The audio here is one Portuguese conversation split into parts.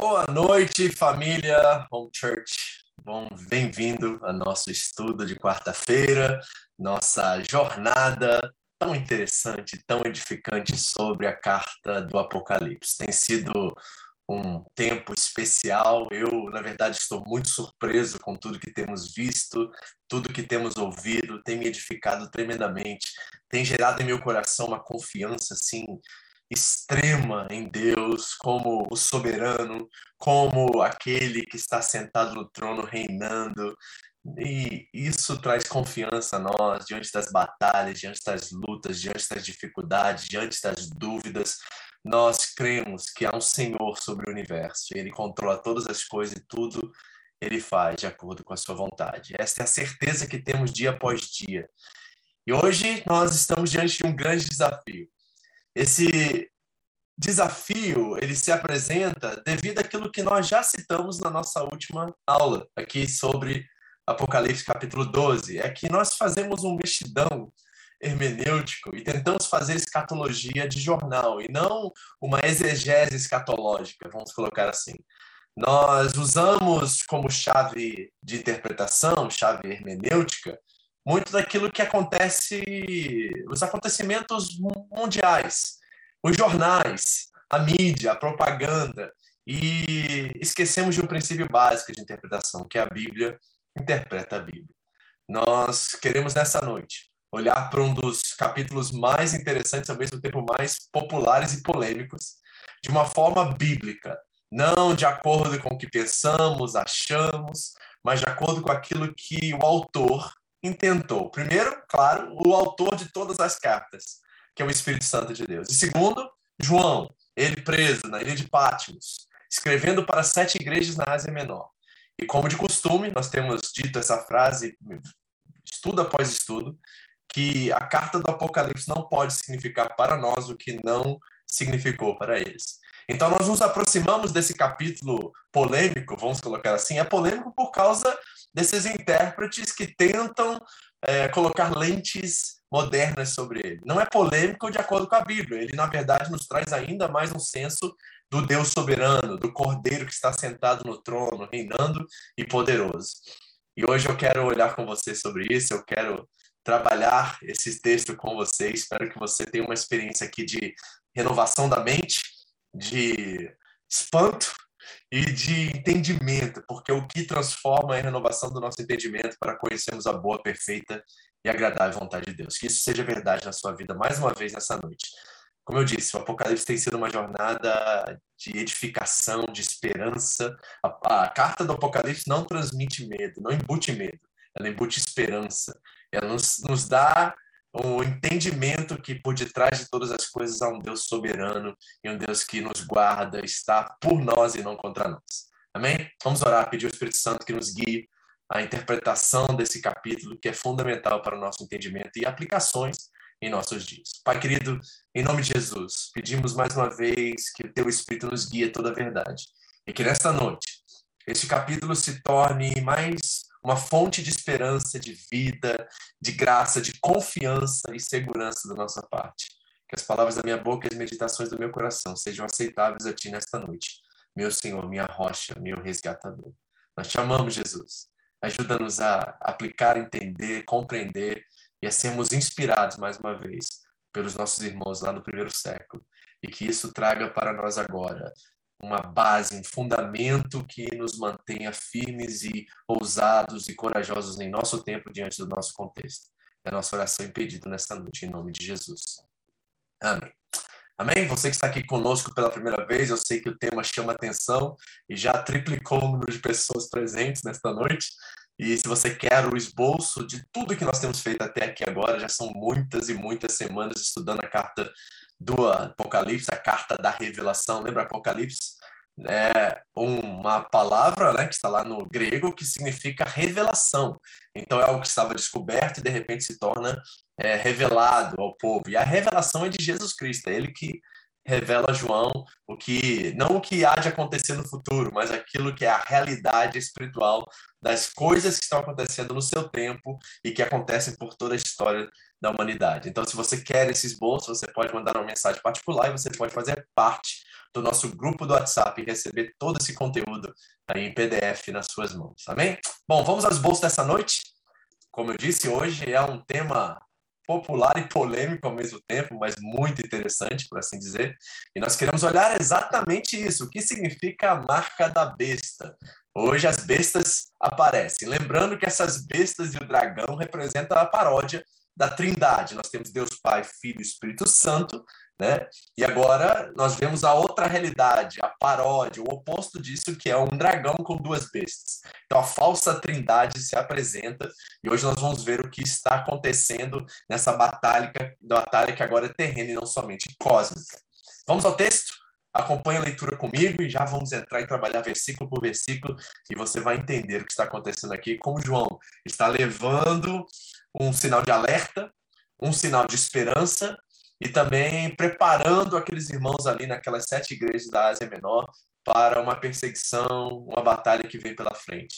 Boa noite, família Home Church. Bom, bem-vindo ao nosso estudo de quarta-feira, nossa jornada tão interessante, tão edificante sobre a carta do Apocalipse. Tem sido um tempo especial. Eu, na verdade, estou muito surpreso com tudo que temos visto, tudo que temos ouvido, tem me edificado tremendamente, tem gerado em meu coração uma confiança assim extrema em Deus, como o soberano, como aquele que está sentado no trono reinando. E isso traz confiança a nós diante das batalhas, diante das lutas, diante das dificuldades, diante das dúvidas. Nós cremos que há um Senhor sobre o universo, ele controla todas as coisas e tudo ele faz de acordo com a sua vontade. Esta é a certeza que temos dia após dia. E hoje nós estamos diante de um grande desafio. Esse desafio, ele se apresenta devido àquilo que nós já citamos na nossa última aula aqui sobre Apocalipse capítulo 12, é que nós fazemos um mexidão hermenêutico e tentamos fazer escatologia de jornal e não uma exegese escatológica, vamos colocar assim. Nós usamos como chave de interpretação, chave hermenêutica, muito daquilo que acontece, os acontecimentos mundiais, os jornais, a mídia, a propaganda, e esquecemos de um princípio básico de interpretação, que é a Bíblia interpreta a Bíblia. Nós queremos nessa noite olhar para um dos capítulos mais interessantes, ao mesmo tempo mais populares e polêmicos, de uma forma bíblica, não de acordo com o que pensamos, achamos, mas de acordo com aquilo que o autor intentou. Primeiro, claro, o autor de todas as cartas, que é o Espírito Santo de Deus. E segundo, João, ele preso na ilha de Patmos, escrevendo para sete igrejas na Ásia Menor. E como de costume, nós temos dito essa frase, estudo após estudo, que a carta do Apocalipse não pode significar para nós o que não significou para eles. Então, nós nos aproximamos desse capítulo polêmico, vamos colocar assim. É polêmico por causa desses intérpretes que tentam é, colocar lentes modernas sobre ele. Não é polêmico de acordo com a Bíblia. Ele, na verdade, nos traz ainda mais um senso do Deus soberano, do Cordeiro que está sentado no trono, reinando e poderoso. E hoje eu quero olhar com você sobre isso, eu quero trabalhar esse texto com você. Espero que você tenha uma experiência aqui de renovação da mente, de espanto e de entendimento, porque o que transforma é a renovação do nosso entendimento para conhecermos a boa, perfeita e agradável vontade de Deus. Que isso seja verdade na sua vida mais uma vez nessa noite. Como eu disse, o Apocalipse tem sido uma jornada de edificação, de esperança. A, a carta do Apocalipse não transmite medo, não embute medo, ela embute esperança. Ela nos, nos dá o entendimento que por detrás de todas as coisas há um Deus soberano e um Deus que nos guarda, está por nós e não contra nós. Amém? Vamos orar, pedir ao Espírito Santo que nos guie a interpretação desse capítulo, que é fundamental para o nosso entendimento e aplicações em nossos dias. Pai querido, em nome de Jesus, pedimos mais uma vez que o teu Espírito nos guie a toda a verdade e que nesta noite este capítulo se torne mais uma fonte de esperança, de vida, de graça, de confiança e segurança da nossa parte. Que as palavras da minha boca e as meditações do meu coração sejam aceitáveis a Ti nesta noite. Meu Senhor, minha rocha, meu resgatador. Nós te amamos, Jesus. Ajuda-nos a aplicar, entender, compreender e a sermos inspirados mais uma vez pelos nossos irmãos lá no primeiro século. E que isso traga para nós agora uma base, um fundamento que nos mantenha firmes e ousados e corajosos em nosso tempo diante do nosso contexto. É a nossa oração impedida nesta noite, em nome de Jesus. Amém. Amém? Você que está aqui conosco pela primeira vez, eu sei que o tema chama atenção e já triplicou o número de pessoas presentes nesta noite. E se você quer o esboço de tudo que nós temos feito até aqui agora, já são muitas e muitas semanas estudando a carta do Apocalipse, a carta da revelação. Lembra Apocalipse? É uma palavra né, que está lá no grego que significa revelação. Então é algo que estava descoberto e de repente se torna é, revelado ao povo. E a revelação é de Jesus Cristo, é ele que revela João o que não o que há de acontecer no futuro, mas aquilo que é a realidade espiritual das coisas que estão acontecendo no seu tempo e que acontecem por toda a história da humanidade. Então, se você quer esse esboço, você pode mandar uma mensagem particular e você pode fazer parte do nosso grupo do WhatsApp e receber todo esse conteúdo aí em PDF nas suas mãos. Amém? Bom, vamos às bolsas dessa noite. Como eu disse, hoje é um tema popular e polêmico ao mesmo tempo, mas muito interessante, por assim dizer. E nós queremos olhar exatamente isso, o que significa a marca da besta. Hoje as bestas aparecem. Lembrando que essas bestas e o dragão representam a paródia da Trindade. Nós temos Deus Pai, Filho e Espírito Santo, né? E agora nós vemos a outra realidade, a paródia, o oposto disso, que é um dragão com duas bestas. Então a falsa trindade se apresenta e hoje nós vamos ver o que está acontecendo nessa batalha, batalha que agora é terrena e não somente cósmica. Vamos ao texto? Acompanhe a leitura comigo e já vamos entrar e trabalhar versículo por versículo e você vai entender o que está acontecendo aqui, como João está levando um sinal de alerta, um sinal de esperança e também preparando aqueles irmãos ali naquelas sete igrejas da Ásia Menor para uma perseguição, uma batalha que vem pela frente.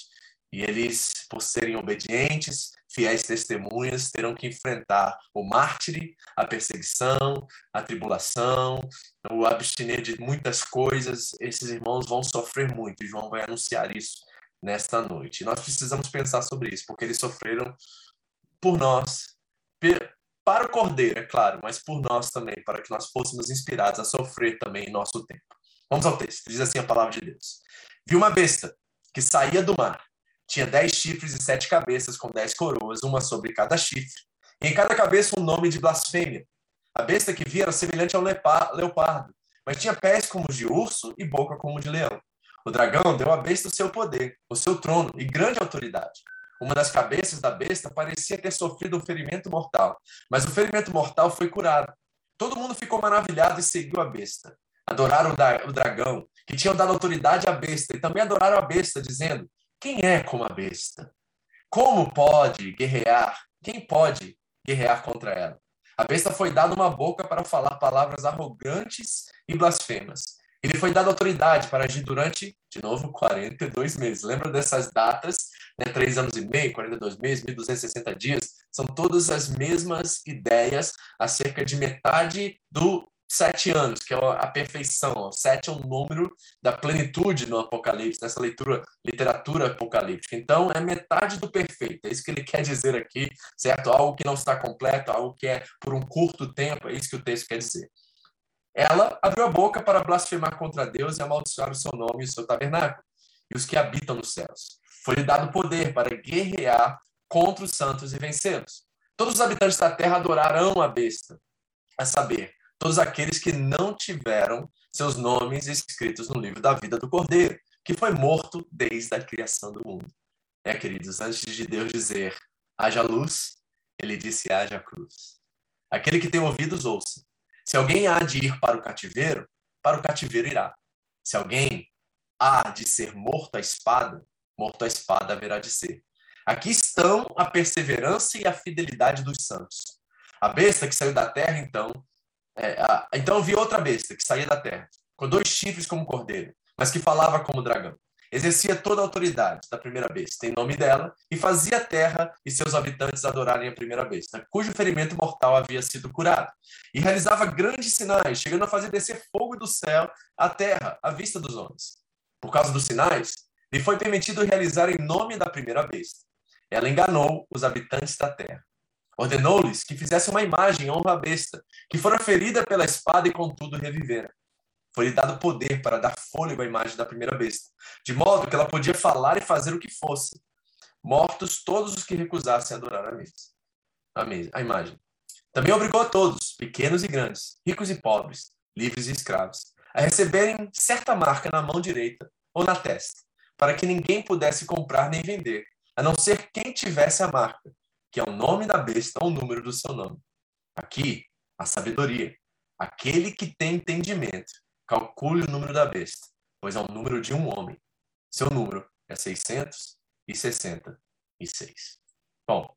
E eles, por serem obedientes, fiéis testemunhas, terão que enfrentar o mártire, a perseguição, a tribulação, o abster de muitas coisas. Esses irmãos vão sofrer muito, e João vai anunciar isso nesta noite. Nós precisamos pensar sobre isso, porque eles sofreram por nós, para o Cordeiro, é claro, mas por nós também, para que nós fôssemos inspirados a sofrer também em nosso tempo. Vamos ao texto. Diz assim a palavra de Deus. Vi uma besta que saía do mar. Tinha dez chifres e sete cabeças, com dez coroas, uma sobre cada chifre. E em cada cabeça um nome de blasfêmia. A besta que vi era semelhante ao leopardo, mas tinha pés como de urso e boca como de leão. O dragão deu à besta o seu poder, o seu trono e grande autoridade. Uma das cabeças da besta parecia ter sofrido um ferimento mortal, mas o ferimento mortal foi curado. Todo mundo ficou maravilhado e seguiu a besta. Adoraram o dragão, que tinham dado autoridade à besta, e também adoraram a besta, dizendo: Quem é como a besta? Como pode guerrear? Quem pode guerrear contra ela? A besta foi dada uma boca para falar palavras arrogantes e blasfemas. Ele foi dado autoridade para agir durante, de novo, 42 meses. Lembra dessas datas? Né? 3 anos e meio, 42 meses, 1.260 dias. São todas as mesmas ideias acerca de metade do sete anos, que é a perfeição. Sete é um número da plenitude no Apocalipse, nessa leitura, literatura apocalíptica. Então, é metade do perfeito. É isso que ele quer dizer aqui, certo? Algo que não está completo, algo que é por um curto tempo. É isso que o texto quer dizer. Ela abriu a boca para blasfemar contra Deus e amaldiçoar o seu nome e o seu tabernáculo, e os que habitam nos céus. Foi-lhe dado poder para guerrear contra os santos e vencê-los. Todos os habitantes da terra adorarão a besta, a saber, todos aqueles que não tiveram seus nomes escritos no livro da vida do Cordeiro, que foi morto desde a criação do mundo. É, queridos, antes de Deus dizer haja luz, ele disse haja cruz. Aquele que tem ouvidos, ouça. Se alguém há de ir para o cativeiro, para o cativeiro irá. Se alguém há de ser morto à espada, morto à espada haverá de ser. Aqui estão a perseverança e a fidelidade dos santos. A besta que saiu da terra, então, é, a, então vi outra besta que saía da terra, com dois chifres como cordeiro, mas que falava como dragão exercia toda a autoridade da primeira besta em nome dela e fazia a terra e seus habitantes adorarem a primeira besta, cujo ferimento mortal havia sido curado. E realizava grandes sinais, chegando a fazer descer fogo do céu à terra, à vista dos homens. Por causa dos sinais, lhe foi permitido realizar em nome da primeira besta. Ela enganou os habitantes da terra. Ordenou-lhes que fizessem uma imagem em honra à besta, que fora ferida pela espada e contudo revivera. Foi-lhe dado poder para dar fôlego à imagem da primeira besta, de modo que ela podia falar e fazer o que fosse. Mortos todos os que recusassem adorar a mesa, a, mesa, a imagem. Também obrigou a todos, pequenos e grandes, ricos e pobres, livres e escravos, a receberem certa marca na mão direita ou na testa, para que ninguém pudesse comprar nem vender, a não ser quem tivesse a marca, que é o nome da besta ou o número do seu nome. Aqui, a sabedoria. Aquele que tem entendimento, Calcule o número da besta, pois é o número de um homem. Seu número é 666. Bom,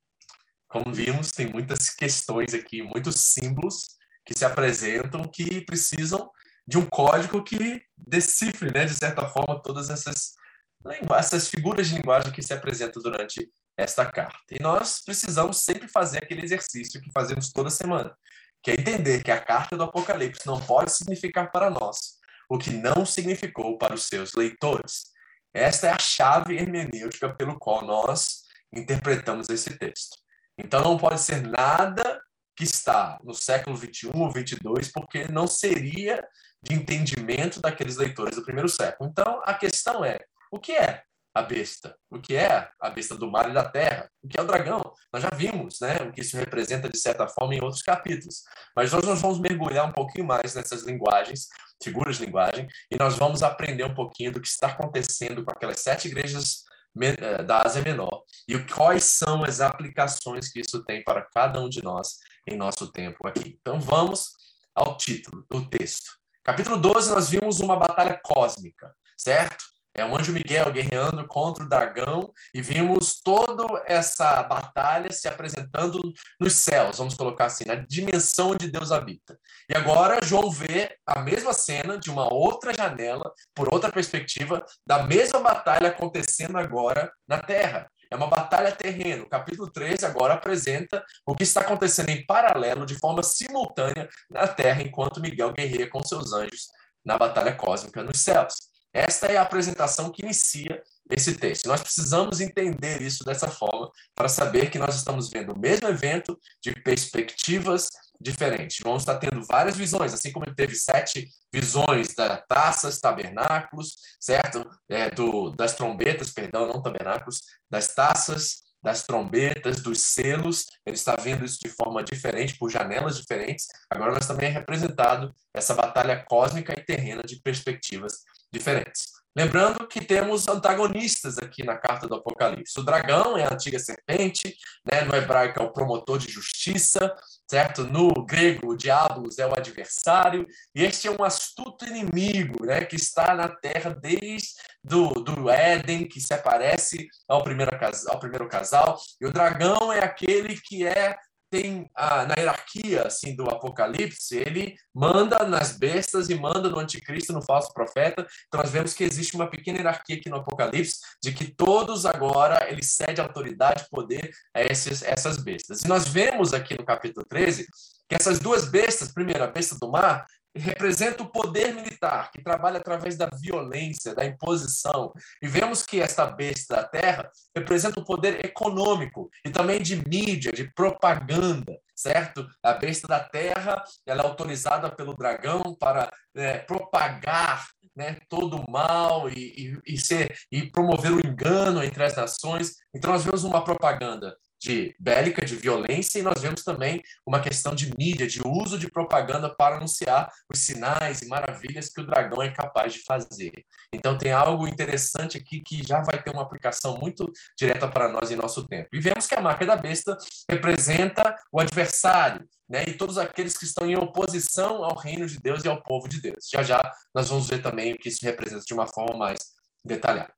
como vimos, tem muitas questões aqui, muitos símbolos que se apresentam que precisam de um código que decifre, né, de certa forma, todas essas, essas figuras de linguagem que se apresentam durante esta carta. E nós precisamos sempre fazer aquele exercício que fazemos toda semana, que é entender que a carta do Apocalipse não pode significar para nós o que não significou para os seus leitores. Esta é a chave hermenêutica pelo qual nós interpretamos esse texto. Então não pode ser nada que está no século 21 ou 22, porque não seria de entendimento daqueles leitores do primeiro século. Então a questão é: o que é a besta. O que é a besta do mar e da terra? O que é o dragão? Nós já vimos né, o que isso representa, de certa forma, em outros capítulos. Mas hoje nós vamos mergulhar um pouquinho mais nessas linguagens, figuras de linguagem, e nós vamos aprender um pouquinho do que está acontecendo com aquelas sete igrejas eh, da Ásia Menor e quais são as aplicações que isso tem para cada um de nós em nosso tempo aqui. Então vamos ao título do texto. Capítulo 12, nós vimos uma batalha cósmica, certo? É o anjo Miguel guerreando contra o dragão e vimos toda essa batalha se apresentando nos céus, vamos colocar assim, na dimensão onde Deus habita. E agora João vê a mesma cena de uma outra janela, por outra perspectiva, da mesma batalha acontecendo agora na terra. É uma batalha terreno. O capítulo 13 agora apresenta o que está acontecendo em paralelo, de forma simultânea, na terra, enquanto Miguel guerreia com seus anjos na batalha cósmica nos céus. Esta é a apresentação que inicia esse texto. Nós precisamos entender isso dessa forma para saber que nós estamos vendo o mesmo evento de perspectivas diferentes. Vamos estar tendo várias visões, assim como ele teve sete visões das taças, tabernáculos, certo? É, do, das trombetas, perdão, não tabernáculos, das taças, das trombetas, dos selos, ele está vendo isso de forma diferente, por janelas diferentes. Agora nós também é representado essa batalha cósmica e terrena de perspectivas diferentes. Lembrando que temos antagonistas aqui na carta do Apocalipse. O dragão é a antiga serpente, né? no hebraico é o promotor de justiça, certo? No grego, o diabos é o adversário, e este é um astuto inimigo, né? que está na terra desde do, do Éden, que se aparece ao primeiro, ao primeiro casal, e o dragão é aquele que é tem na hierarquia assim do Apocalipse, ele manda nas bestas e manda no anticristo, no falso profeta. Então nós vemos que existe uma pequena hierarquia aqui no Apocalipse de que todos agora ele cede autoridade, poder a esses, essas bestas. E nós vemos aqui no capítulo 13 que essas duas bestas, primeiro a besta do mar, representa o poder militar, que trabalha através da violência, da imposição. E vemos que esta besta da terra representa o poder econômico e também de mídia, de propaganda, certo? A besta da terra ela é autorizada pelo dragão para é, propagar né, todo o mal e, e, e, ser, e promover o engano entre as nações. Então, nós vemos uma propaganda de bélica, de violência, e nós vemos também uma questão de mídia, de uso de propaganda para anunciar os sinais e maravilhas que o dragão é capaz de fazer. Então tem algo interessante aqui que já vai ter uma aplicação muito direta para nós em nosso tempo. E vemos que a marca da besta representa o adversário, né? E todos aqueles que estão em oposição ao reino de Deus e ao povo de Deus. Já já nós vamos ver também o que isso representa de uma forma mais detalhada.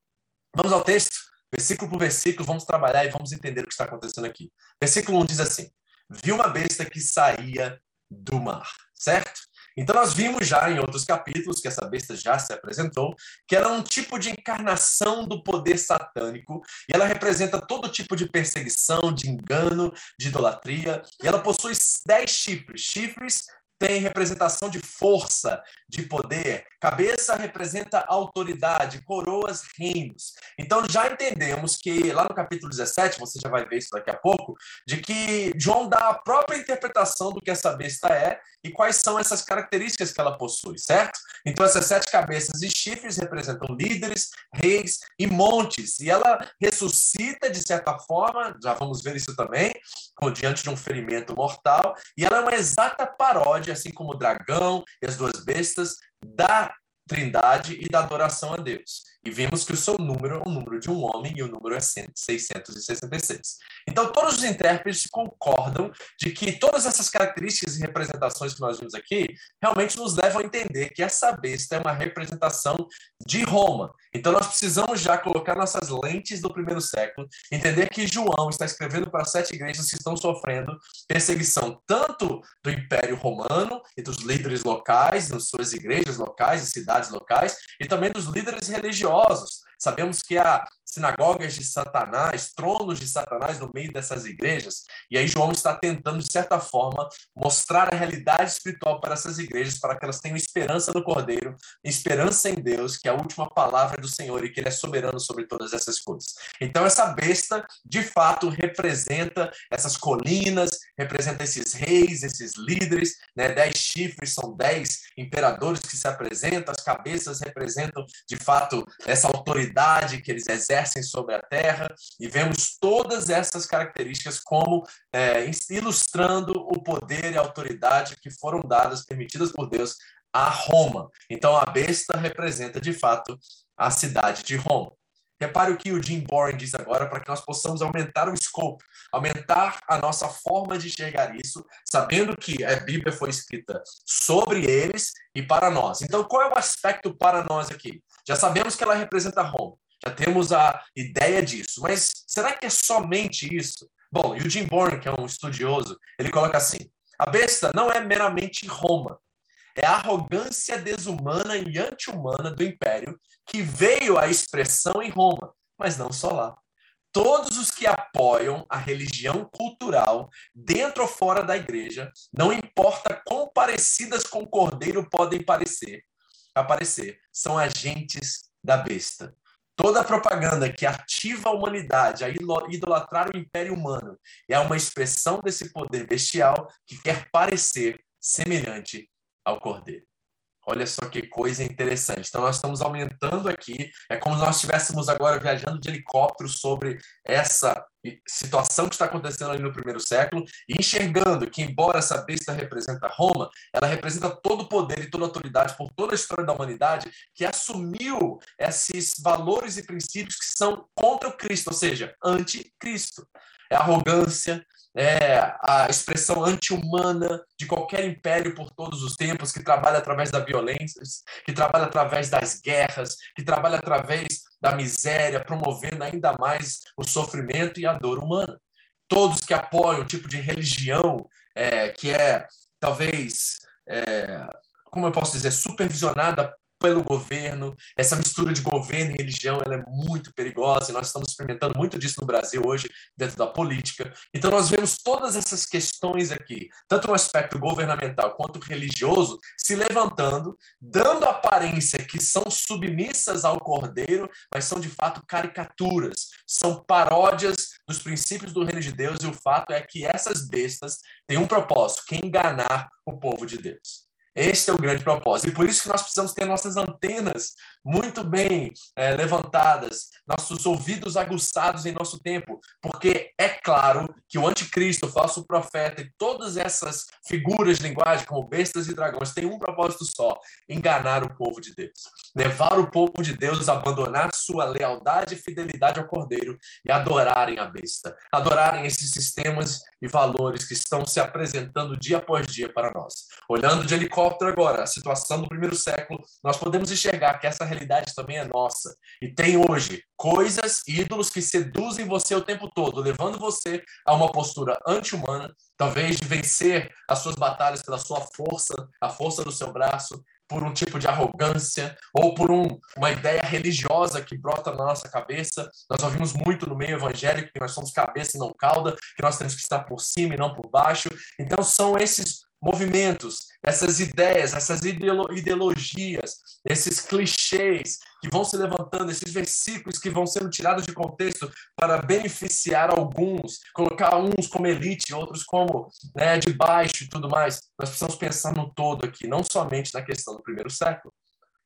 Vamos ao texto? Versículo por versículo, vamos trabalhar e vamos entender o que está acontecendo aqui. Versículo 1 diz assim: Viu uma besta que saía do mar, certo? Então, nós vimos já em outros capítulos que essa besta já se apresentou, que ela é um tipo de encarnação do poder satânico, e ela representa todo tipo de perseguição, de engano, de idolatria, e ela possui dez chifres chifres tem representação de força, de poder. Cabeça representa autoridade, coroas, reinos. Então já entendemos que lá no capítulo 17, você já vai ver isso daqui a pouco, de que João dá a própria interpretação do que essa besta é e quais são essas características que ela possui, certo? Então essas sete cabeças e chifres representam líderes, reis e montes. E ela ressuscita de certa forma, já vamos ver isso também, diante de um ferimento mortal, e ela é uma exata paródia, assim como o dragão e as duas bestas, da Trindade e da adoração a Deus. E vimos que o seu número é o número de um homem e o número é 666. Então, todos os intérpretes concordam de que todas essas características e representações que nós vimos aqui realmente nos levam a entender que essa besta é uma representação de Roma. Então, nós precisamos já colocar nossas lentes do primeiro século, entender que João está escrevendo para sete igrejas que estão sofrendo perseguição tanto do Império Romano e dos líderes locais, nas suas igrejas locais e cidades locais, e também dos líderes religiosos Sabemos que há sinagogas de Satanás, tronos de Satanás no meio dessas igrejas. E aí João está tentando, de certa forma, mostrar a realidade espiritual para essas igrejas, para que elas tenham esperança no Cordeiro, esperança em Deus, que é a última palavra do Senhor e que Ele é soberano sobre todas essas coisas. Então, essa besta, de fato, representa essas colinas, representa esses reis, esses líderes, né? Dez chifres são dez imperadores que se apresentam, as cabeças representam, de fato, essa autoridade que eles exercem sobre a terra, e vemos todas essas características como é, ilustrando o poder e autoridade que foram dadas, permitidas por Deus a Roma. Então, a besta representa, de fato, a cidade de Roma. Repare o que o Jim Boren diz agora para que nós possamos aumentar o scope, aumentar a nossa forma de enxergar isso, sabendo que a Bíblia foi escrita sobre eles e para nós. Então, qual é o aspecto para nós aqui? Já sabemos que ela representa Roma, já temos a ideia disso, mas será que é somente isso? Bom, e o Jim Bourne, que é um estudioso, ele coloca assim: a besta não é meramente Roma, é a arrogância desumana e anti-humana do império que veio à expressão em Roma, mas não só lá. Todos os que apoiam a religião cultural, dentro ou fora da igreja, não importa quão parecidas com o cordeiro podem parecer, aparecer, são agentes da besta. Toda propaganda que ativa a humanidade a idolatrar o império humano é uma expressão desse poder bestial que quer parecer semelhante ao cordeiro. Olha só que coisa interessante. Então, nós estamos aumentando aqui. É como se nós estivéssemos agora viajando de helicóptero sobre essa situação que está acontecendo ali no primeiro século e enxergando que, embora essa besta representa Roma, ela representa todo o poder e toda a autoridade por toda a história da humanidade que assumiu esses valores e princípios que são contra o Cristo, ou seja, anti-Cristo. É arrogância, é, a expressão anti-humana de qualquer império por todos os tempos, que trabalha através da violência, que trabalha através das guerras, que trabalha através da miséria, promovendo ainda mais o sofrimento e a dor humana. Todos que apoiam o tipo de religião é, que é, talvez, é, como eu posso dizer, supervisionada pelo governo. Essa mistura de governo e religião ela é muito perigosa e nós estamos experimentando muito disso no Brasil hoje, dentro da política. Então, nós vemos todas essas questões aqui, tanto no aspecto governamental quanto religioso, se levantando, dando aparência que são submissas ao cordeiro, mas são de fato caricaturas, são paródias dos princípios do reino de Deus, e o fato é que essas bestas têm um propósito, que é enganar o povo de Deus. Este é o grande propósito. E por isso que nós precisamos ter nossas antenas muito bem é, levantadas, nossos ouvidos aguçados em nosso tempo, porque é claro que o anticristo, o falso profeta e todas essas figuras de linguagem, como bestas e dragões, têm um propósito só: enganar o povo de Deus. Levar o povo de Deus a abandonar sua lealdade e fidelidade ao cordeiro e adorarem a besta, adorarem esses sistemas e valores que estão se apresentando dia após dia para nós. Olhando de helicóptero agora, a situação do primeiro século, nós podemos enxergar que essa realidade também é nossa. E tem hoje coisas, ídolos que seduzem você o tempo todo, levando você a uma postura anti-humana, talvez de vencer as suas batalhas pela sua força, a força do seu braço, por um tipo de arrogância ou por um, uma ideia religiosa que brota na nossa cabeça. Nós ouvimos muito no meio evangélico que nós somos cabeça e não cauda, que nós temos que estar por cima e não por baixo. Então, são esses movimentos, essas ideias, essas ideologias, esses clichês que vão se levantando, esses versículos que vão sendo tirados de contexto para beneficiar alguns, colocar uns como elite, outros como né, de baixo e tudo mais. Nós precisamos pensar no todo aqui, não somente na questão do primeiro século.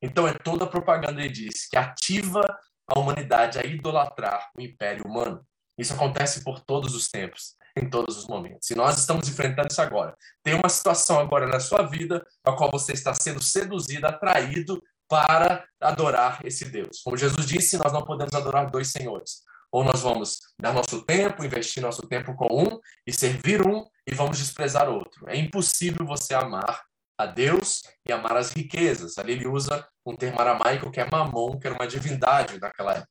Então é toda a propaganda, ele diz, que ativa a humanidade a idolatrar o império humano. Isso acontece por todos os tempos em todos os momentos. E nós estamos enfrentando isso agora. Tem uma situação agora na sua vida a qual você está sendo seduzido, atraído para adorar esse Deus. Como Jesus disse, nós não podemos adorar dois senhores. Ou nós vamos dar nosso tempo, investir nosso tempo com um e servir um e vamos desprezar outro. É impossível você amar a Deus e amar as riquezas. Ali ele usa um termo aramaico que é mamon, que era uma divindade daquela época.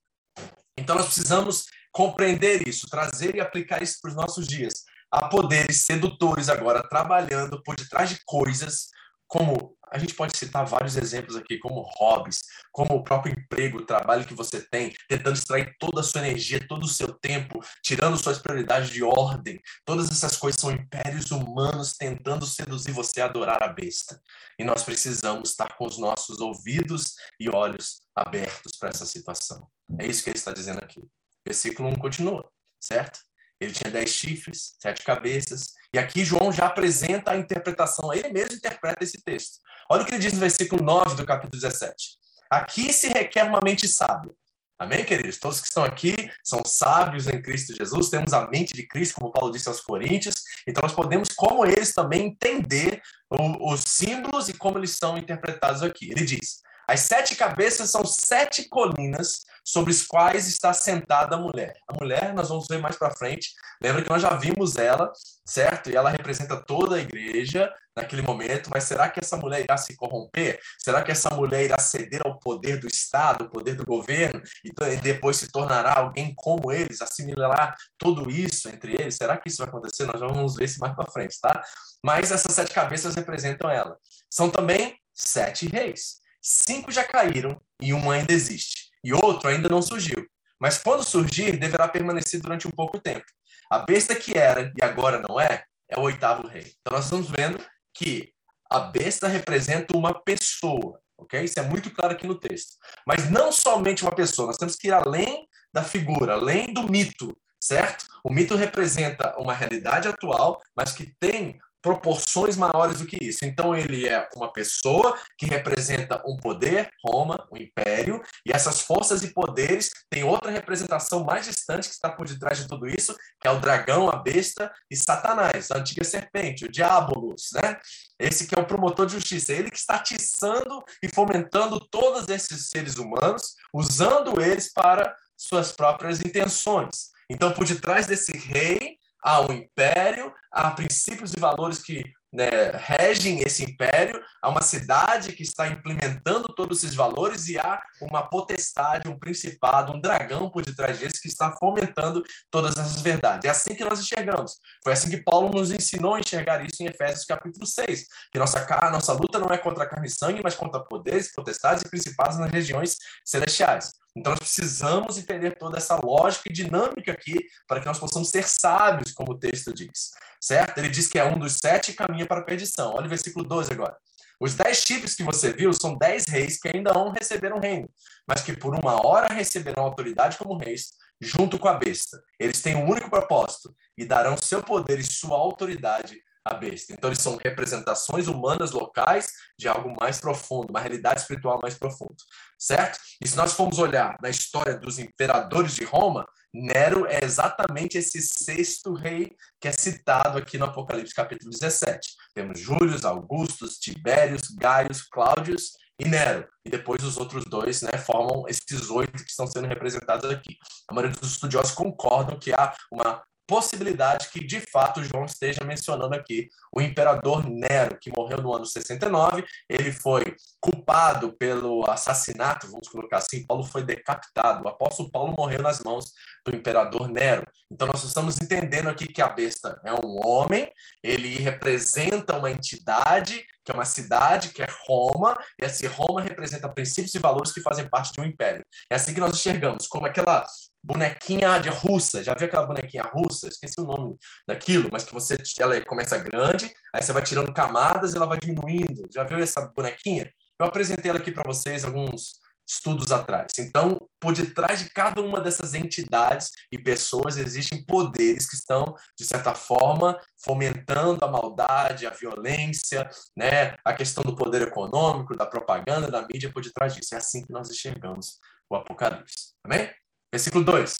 Então nós precisamos compreender isso, trazer e aplicar isso para os nossos dias. Há poderes sedutores agora trabalhando por detrás de coisas como a gente pode citar vários exemplos aqui, como hobbies, como o próprio emprego, o trabalho que você tem, tentando extrair toda a sua energia, todo o seu tempo, tirando suas prioridades de ordem. Todas essas coisas são impérios humanos tentando seduzir você a adorar a besta. E nós precisamos estar com os nossos ouvidos e olhos abertos para essa situação. É isso que ele está dizendo aqui. Versículo 1 continua, certo? Ele tinha dez chifres, sete cabeças. E aqui João já apresenta a interpretação, ele mesmo interpreta esse texto. Olha o que ele diz no versículo 9 do capítulo 17. Aqui se requer uma mente sábia. Amém, queridos? Todos que estão aqui são sábios em Cristo Jesus, temos a mente de Cristo, como Paulo disse aos Coríntios, então nós podemos, como eles, também entender os símbolos e como eles são interpretados aqui. Ele diz: as sete cabeças são sete colinas sobre as quais está sentada a mulher. A mulher, nós vamos ver mais para frente. Lembra que nós já vimos ela, certo? E ela representa toda a igreja naquele momento. Mas será que essa mulher irá se corromper? Será que essa mulher irá ceder ao poder do Estado, ao poder do governo, e depois se tornará alguém como eles, assimilará tudo isso entre eles? Será que isso vai acontecer? Nós vamos ver isso mais para frente, tá? Mas essas sete cabeças representam ela. São também sete reis cinco já caíram e um ainda existe, e outro ainda não surgiu. Mas quando surgir, deverá permanecer durante um pouco tempo. A besta que era e agora não é, é o oitavo rei. Então nós estamos vendo que a besta representa uma pessoa, ok? Isso é muito claro aqui no texto. Mas não somente uma pessoa, nós temos que ir além da figura, além do mito, certo? O mito representa uma realidade atual, mas que tem proporções maiores do que isso. Então, ele é uma pessoa que representa um poder, Roma, o um império, e essas forças e poderes têm outra representação mais distante que está por detrás de tudo isso, que é o dragão, a besta e Satanás, a antiga serpente, o diabolos, né? Esse que é o promotor de justiça, ele que está atiçando e fomentando todos esses seres humanos, usando eles para suas próprias intenções. Então, por detrás desse rei há um império, há princípios e valores que né, regem esse império, há uma cidade que está implementando todos esses valores e há uma potestade, um principado, um dragão por detrás disso que está fomentando todas essas verdades. É assim que nós enxergamos. Foi assim que Paulo nos ensinou a enxergar isso em Efésios capítulo 6, que nossa, nossa luta não é contra carne e sangue, mas contra poderes, potestades e principados nas regiões celestiais. Então, nós precisamos entender toda essa lógica e dinâmica aqui para que nós possamos ser sábios, como o texto diz. Certo? Ele diz que é um dos sete caminha para a perdição. Olha o versículo 12 agora. Os dez chifres que você viu são dez reis que ainda não receberam reino, mas que por uma hora receberão autoridade como reis, junto com a besta. Eles têm um único propósito e darão seu poder e sua autoridade a besta. Então, eles são representações humanas locais de algo mais profundo, uma realidade espiritual mais profunda, certo? E se nós formos olhar na história dos imperadores de Roma, Nero é exatamente esse sexto rei que é citado aqui no Apocalipse capítulo 17. Temos Július, Augustus, Tibérios, Gaius, Cláudios e Nero. E depois os outros dois né, formam esses oito que estão sendo representados aqui. A maioria dos estudiosos concordam que há uma possibilidade que, de fato, João esteja mencionando aqui o imperador Nero, que morreu no ano 69. Ele foi culpado pelo assassinato, vamos colocar assim. Paulo foi decapitado. O apóstolo Paulo morreu nas mãos do imperador Nero. Então, nós estamos entendendo aqui que a besta é um homem, ele representa uma entidade, que é uma cidade, que é Roma, e esse Roma representa princípios e valores que fazem parte de um império. É assim que nós enxergamos, como aquela bonequinha de russa. Já viu aquela bonequinha russa? Esqueci o nome daquilo, mas que você ela começa grande, aí você vai tirando camadas e ela vai diminuindo. Já viu essa bonequinha? Eu apresentei ela aqui para vocês alguns estudos atrás. Então, por detrás de cada uma dessas entidades e pessoas existem poderes que estão, de certa forma, fomentando a maldade, a violência, né? a questão do poder econômico, da propaganda, da mídia por detrás disso. É assim que nós enxergamos o Apocalipse. Amém? Versículo 2.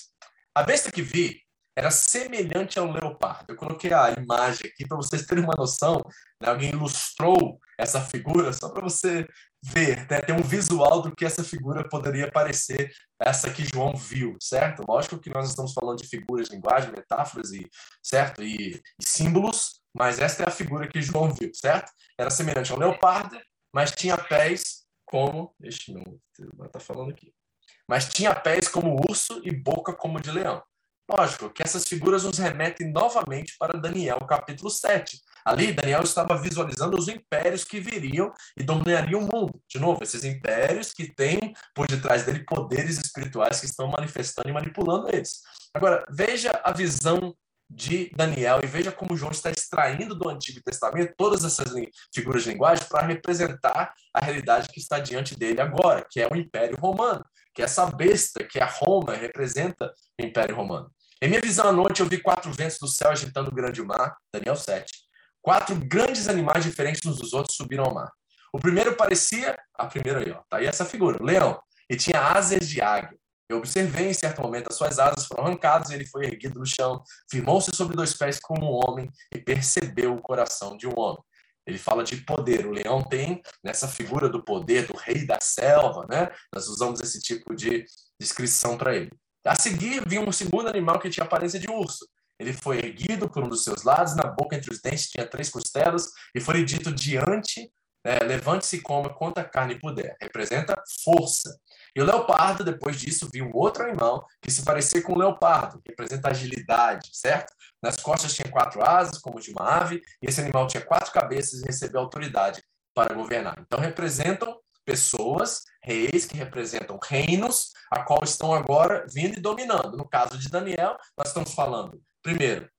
A besta que vi era semelhante ao leopardo. Eu coloquei a imagem aqui para vocês terem uma noção. Né? Alguém ilustrou essa figura só para você ver, né? ter um visual do que essa figura poderia parecer, essa que João viu, certo? Lógico que nós estamos falando de figuras, linguagem, metáforas e certo e, e símbolos, mas essa é a figura que João viu, certo? Era semelhante ao leopardo, mas tinha pés como, deixa eu estar falando aqui mas tinha pés como urso e boca como de leão. Lógico que essas figuras nos remetem novamente para Daniel capítulo 7, Ali, Daniel estava visualizando os impérios que viriam e dominariam o mundo. De novo, esses impérios que têm por detrás dele poderes espirituais que estão manifestando e manipulando eles. Agora, veja a visão de Daniel e veja como João está extraindo do Antigo Testamento todas essas figuras de linguagem para representar a realidade que está diante dele agora, que é o Império Romano, que é essa besta que é a Roma representa o Império Romano. Em minha visão à noite, eu vi quatro ventos do céu agitando o grande mar, Daniel 7. Quatro grandes animais diferentes uns dos outros subiram ao mar. O primeiro parecia, a primeira aí, ó, tá aí essa figura, o leão, e tinha asas de águia. Eu observei em certo momento as suas asas foram arrancadas e ele foi erguido no chão, firmou-se sobre dois pés como um homem e percebeu o coração de um homem. Ele fala de poder. O leão tem nessa figura do poder, do rei da selva, né? Nós usamos esse tipo de descrição para ele. A seguir, vi um segundo animal que tinha aparência de urso. Ele foi erguido por um dos seus lados, na boca entre os dentes tinha três costelas, e foi dito diante, né, levante-se e coma quanta carne puder. Representa força. E o leopardo, depois disso, viu outro animal que se parecia com o leopardo, representa agilidade, certo? Nas costas tinha quatro asas, como de uma ave, e esse animal tinha quatro cabeças e recebeu autoridade para governar. Então, representam pessoas, reis, que representam reinos, a qual estão agora vindo e dominando. No caso de Daniel, nós estamos falando, primeiro,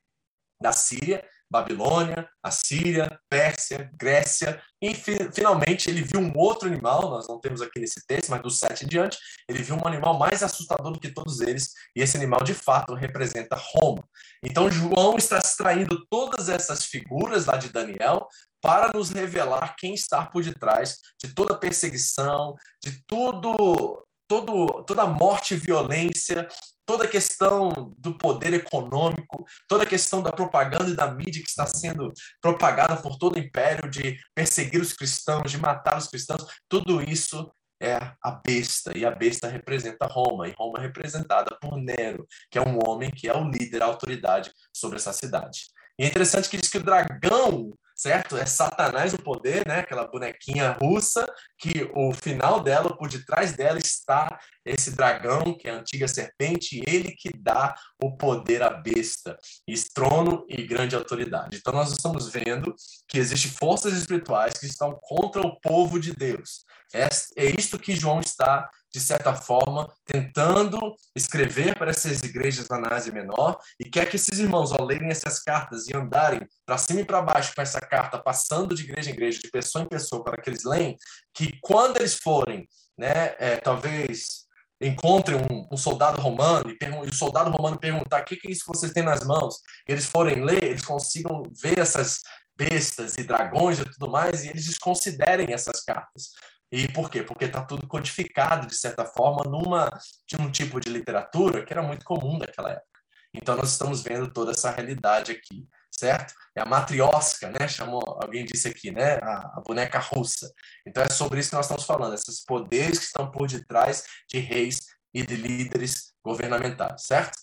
da Síria, Babilônia, Assíria, Pérsia, Grécia, e finalmente ele viu um outro animal, nós não temos aqui nesse texto, mas do sete em diante, ele viu um animal mais assustador do que todos eles, e esse animal de fato representa Roma. Então João está extraindo todas essas figuras lá de Daniel para nos revelar quem está por detrás de toda perseguição, de tudo, todo, toda morte e violência, toda a questão do poder econômico, toda a questão da propaganda e da mídia que está sendo propagada por todo o império de perseguir os cristãos, de matar os cristãos, tudo isso é a besta, e a besta representa Roma, e Roma é representada por Nero, que é um homem que é o líder, a autoridade sobre essa cidade. E é interessante que diz que o dragão certo? É Satanás o poder, né? Aquela bonequinha russa, que o final dela, por detrás dela, está esse dragão, que é a antiga serpente, ele que dá o poder à besta, estrono e grande autoridade. Então, nós estamos vendo que existem forças espirituais que estão contra o povo de Deus. É, é isto que João está de certa forma, tentando escrever para essas igrejas na Ásia Menor e quer que esses irmãos, ao lerem essas cartas e andarem para cima e para baixo com essa carta, passando de igreja em igreja, de pessoa em pessoa, para que eles leem, que quando eles forem, né, é, talvez encontrem um, um, soldado romano e, e, o soldado romano perguntar o que, que é isso que vocês têm nas mãos, e eles forem ler, eles consigam ver essas bestas e dragões e tudo mais, e eles desconsiderem essas cartas. E por quê? Porque está tudo codificado, de certa forma, numa, de um tipo de literatura que era muito comum naquela época. Então, nós estamos vendo toda essa realidade aqui, certo? É a matriosca, né? Chamou, alguém disse aqui, né? A, a, boneca russa. Então, é sobre isso que nós estamos falando, esses poderes que estão por detrás de reis e de líderes governamentais, certo?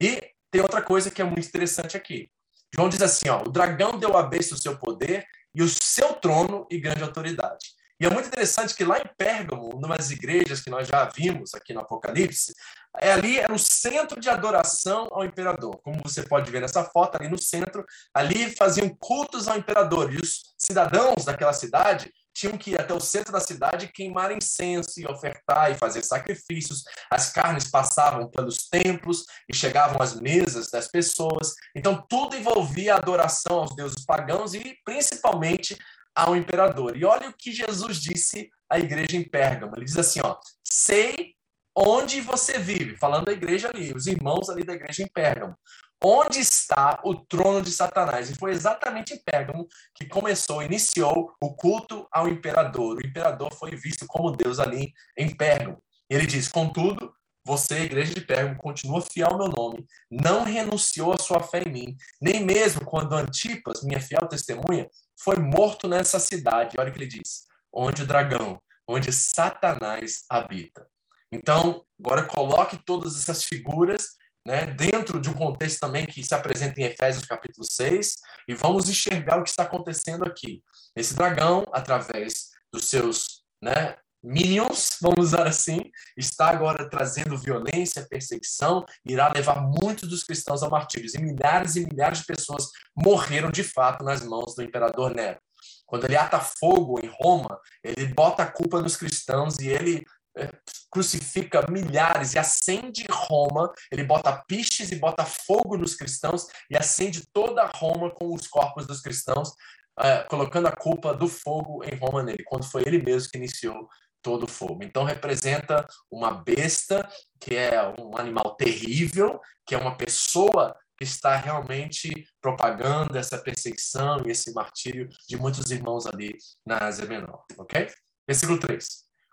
E tem outra coisa que é muito interessante aqui. João diz assim, ó, o dragão deu a besta o seu poder e o seu trono e grande autoridade. E é muito interessante que lá em Pérgamo, numas igrejas que nós já vimos aqui no Apocalipse, é ali era o centro de adoração ao imperador. Como você pode ver nessa foto, ali no centro, ali faziam cultos ao imperador. E os cidadãos daquela cidade tinham que ir até o centro da cidade queimar incenso e ofertar e fazer sacrifícios. As carnes passavam pelos templos e chegavam às mesas das pessoas. Então, tudo envolvia adoração aos deuses pagãos e, principalmente, ao imperador. E olha o que Jesus disse à igreja em Pérgamo. Ele diz assim, ó: "Sei onde você vive", falando da igreja ali, os irmãos ali da igreja em Pérgamo. Onde está o trono de Satanás? E foi exatamente em Pérgamo que começou, iniciou o culto ao imperador. O imperador foi visto como Deus ali em Pérgamo. Ele diz: "Contudo, você, igreja de Pérgamo, continua fiel ao meu nome, não renunciou à sua fé em mim, nem mesmo quando Antipas, minha fiel testemunha, foi morto nessa cidade. Olha o que ele diz: onde o dragão, onde Satanás habita. Então, agora coloque todas essas figuras né, dentro de um contexto também que se apresenta em Efésios capítulo 6, e vamos enxergar o que está acontecendo aqui. Esse dragão, através dos seus né, minions, vamos usar assim, está agora trazendo violência, perseguição, irá levar muitos dos cristãos a martírios. E milhares e milhares de pessoas morreram de fato nas mãos do imperador Nero. Quando ele ata fogo em Roma, ele bota a culpa nos cristãos e ele é, crucifica milhares e acende Roma, ele bota piches e bota fogo nos cristãos e acende toda Roma com os corpos dos cristãos, é, colocando a culpa do fogo em Roma nele, quando foi ele mesmo que iniciou todo fogo. Então representa uma besta, que é um animal terrível, que é uma pessoa que está realmente propagando essa perseguição e esse martírio de muitos irmãos ali na Ásia Menor, ok? Versículo 3.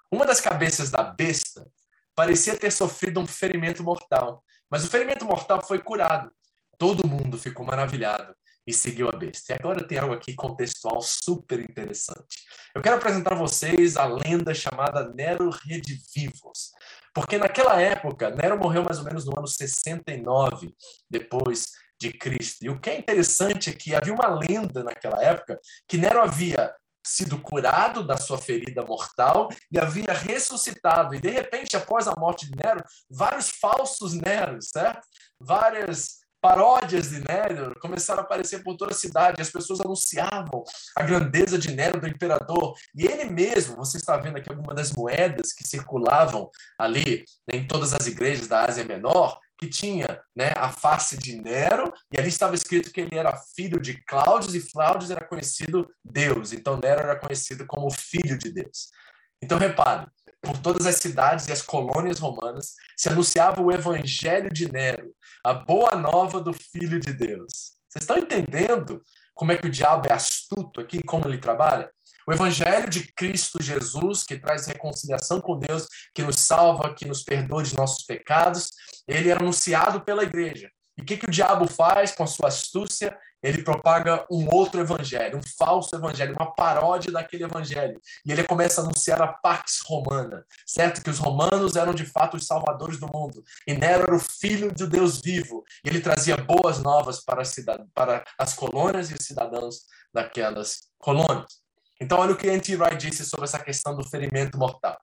Uma das cabeças da besta parecia ter sofrido um ferimento mortal, mas o ferimento mortal foi curado. Todo mundo ficou maravilhado e seguiu a besta. E agora tem algo aqui contextual super interessante. Eu quero apresentar a vocês a lenda chamada Nero Redivivos. Porque naquela época, Nero morreu mais ou menos no ano 69 depois de Cristo. E o que é interessante é que havia uma lenda naquela época que Nero havia sido curado da sua ferida mortal e havia ressuscitado. E de repente, após a morte de Nero, vários falsos Neros, certo? Várias paródias de Nero começaram a aparecer por toda a cidade. As pessoas anunciavam a grandeza de Nero, do imperador. E ele mesmo, você está vendo aqui algumas das moedas que circulavam ali em todas as igrejas da Ásia Menor, que tinha né, a face de Nero, e ali estava escrito que ele era filho de Cláudio, e Cláudio era conhecido Deus. Então Nero era conhecido como filho de Deus. Então repare, por todas as cidades e as colônias romanas se anunciava o evangelho de Nero, a boa nova do Filho de Deus. Vocês estão entendendo como é que o diabo é astuto aqui, como ele trabalha? O evangelho de Cristo Jesus, que traz reconciliação com Deus, que nos salva, que nos perdoa de nossos pecados, ele é anunciado pela igreja. E o que, que o diabo faz com a sua astúcia? Ele propaga um outro evangelho, um falso evangelho, uma paródia daquele evangelho. E ele começa a anunciar a Pax Romana, certo? Que os romanos eram de fato os salvadores do mundo. E Nero era o filho de Deus vivo. E ele trazia boas novas para, para as colônias e os cidadãos daquelas colônias. Então, olha o que N.T. Disse sobre essa questão do ferimento mortal.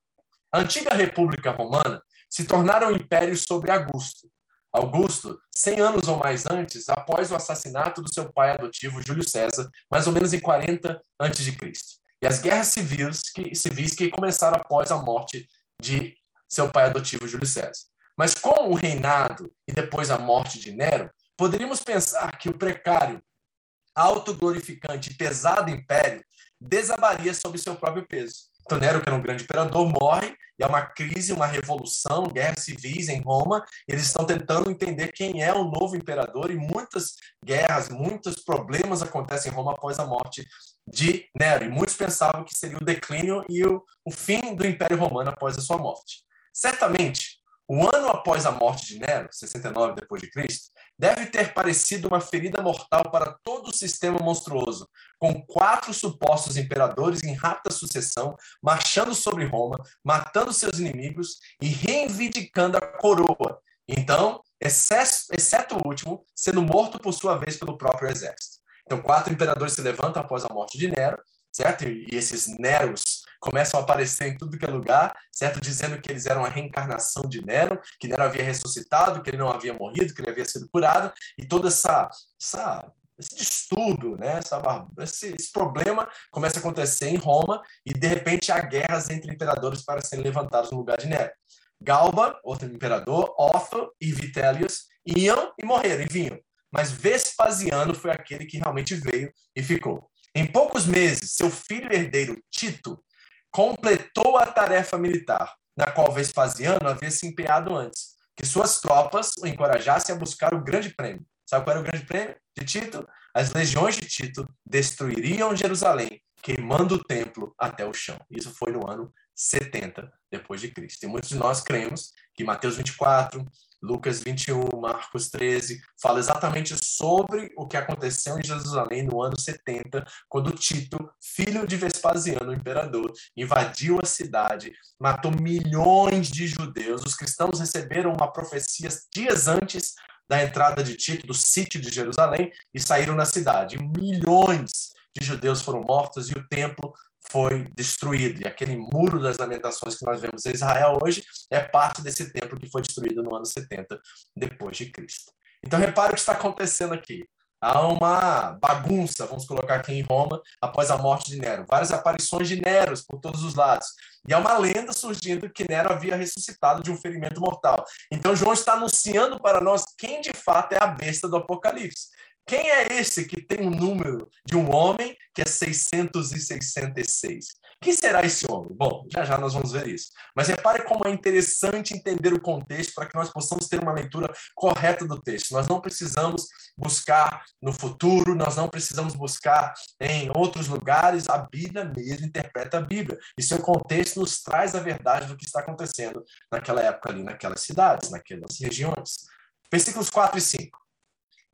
A antiga República Romana se tornara um império sobre Augusto, Augusto, 100 anos ou mais antes, após o assassinato do seu pai adotivo Júlio César, mais ou menos em 40 a.C. E as guerras civis que, civis que começaram após a morte de seu pai adotivo Júlio César. Mas com o reinado e depois a morte de Nero, poderíamos pensar que o precário, autoglorificante e pesado império desabaria sob seu próprio peso. Então, Nero, que era um grande imperador, morre e há uma crise, uma revolução, guerras civis em Roma. eles estão tentando entender quem é o novo imperador e muitas guerras, muitos problemas acontecem em Roma após a morte de Nero. E muitos pensavam que seria o declínio e o, o fim do Império Romano após a sua morte. Certamente, o ano após a morte de Nero, 69 depois de Cristo, deve ter parecido uma ferida mortal para todo o sistema monstruoso, com quatro supostos imperadores em rápida sucessão, marchando sobre Roma, matando seus inimigos e reivindicando a coroa. Então, exceto o último, sendo morto por sua vez pelo próprio exército. Então, quatro imperadores se levantam após a morte de Nero, certo? E esses Neros começam a aparecer em tudo que é lugar, certo? Dizendo que eles eram a reencarnação de Nero, que Nero havia ressuscitado, que ele não havia morrido, que ele havia sido curado, e toda essa, essa esse distúrbio, né? Essa, esse, esse, problema começa a acontecer em Roma e de repente há guerras entre imperadores para serem levantados no lugar de Nero. Galba, outro imperador, Otho e Vitellius iam e morreram e vinham. Mas Vespasiano foi aquele que realmente veio e ficou. Em poucos meses, seu filho herdeiro Tito completou a tarefa militar, na qual Vespasiano havia se empenhado antes, que suas tropas o encorajassem a buscar o grande prêmio. Sabe qual era o grande prêmio de Tito? As legiões de Tito destruiriam Jerusalém, queimando o templo até o chão. Isso foi no ano 70 depois de Cristo. E muitos de nós cremos que Mateus 24, Lucas 21, Marcos 13, fala exatamente sobre o que aconteceu em Jerusalém no ano 70, quando Tito, filho de Vespasiano, imperador, invadiu a cidade, matou milhões de judeus. Os cristãos receberam uma profecia dias antes da entrada de Tito, do sítio de Jerusalém, e saíram na cidade. Milhões de judeus foram mortos e o templo foi destruído. E aquele muro das lamentações que nós vemos em Israel hoje é parte desse templo que foi destruído no ano 70 depois de Cristo. Então repare o que está acontecendo aqui. Há uma bagunça, vamos colocar aqui em Roma, após a morte de Nero. Várias aparições de Neros por todos os lados. E há uma lenda surgindo que Nero havia ressuscitado de um ferimento mortal. Então João está anunciando para nós quem de fato é a besta do Apocalipse. Quem é esse que tem o um número de um homem que é 666? Quem será esse homem? Bom, já já nós vamos ver isso. Mas repare como é interessante entender o contexto para que nós possamos ter uma leitura correta do texto. Nós não precisamos buscar no futuro, nós não precisamos buscar em outros lugares. A Bíblia mesmo interpreta a Bíblia. E seu contexto nos traz a verdade do que está acontecendo naquela época ali, naquelas cidades, naquelas regiões. Versículos 4 e 5.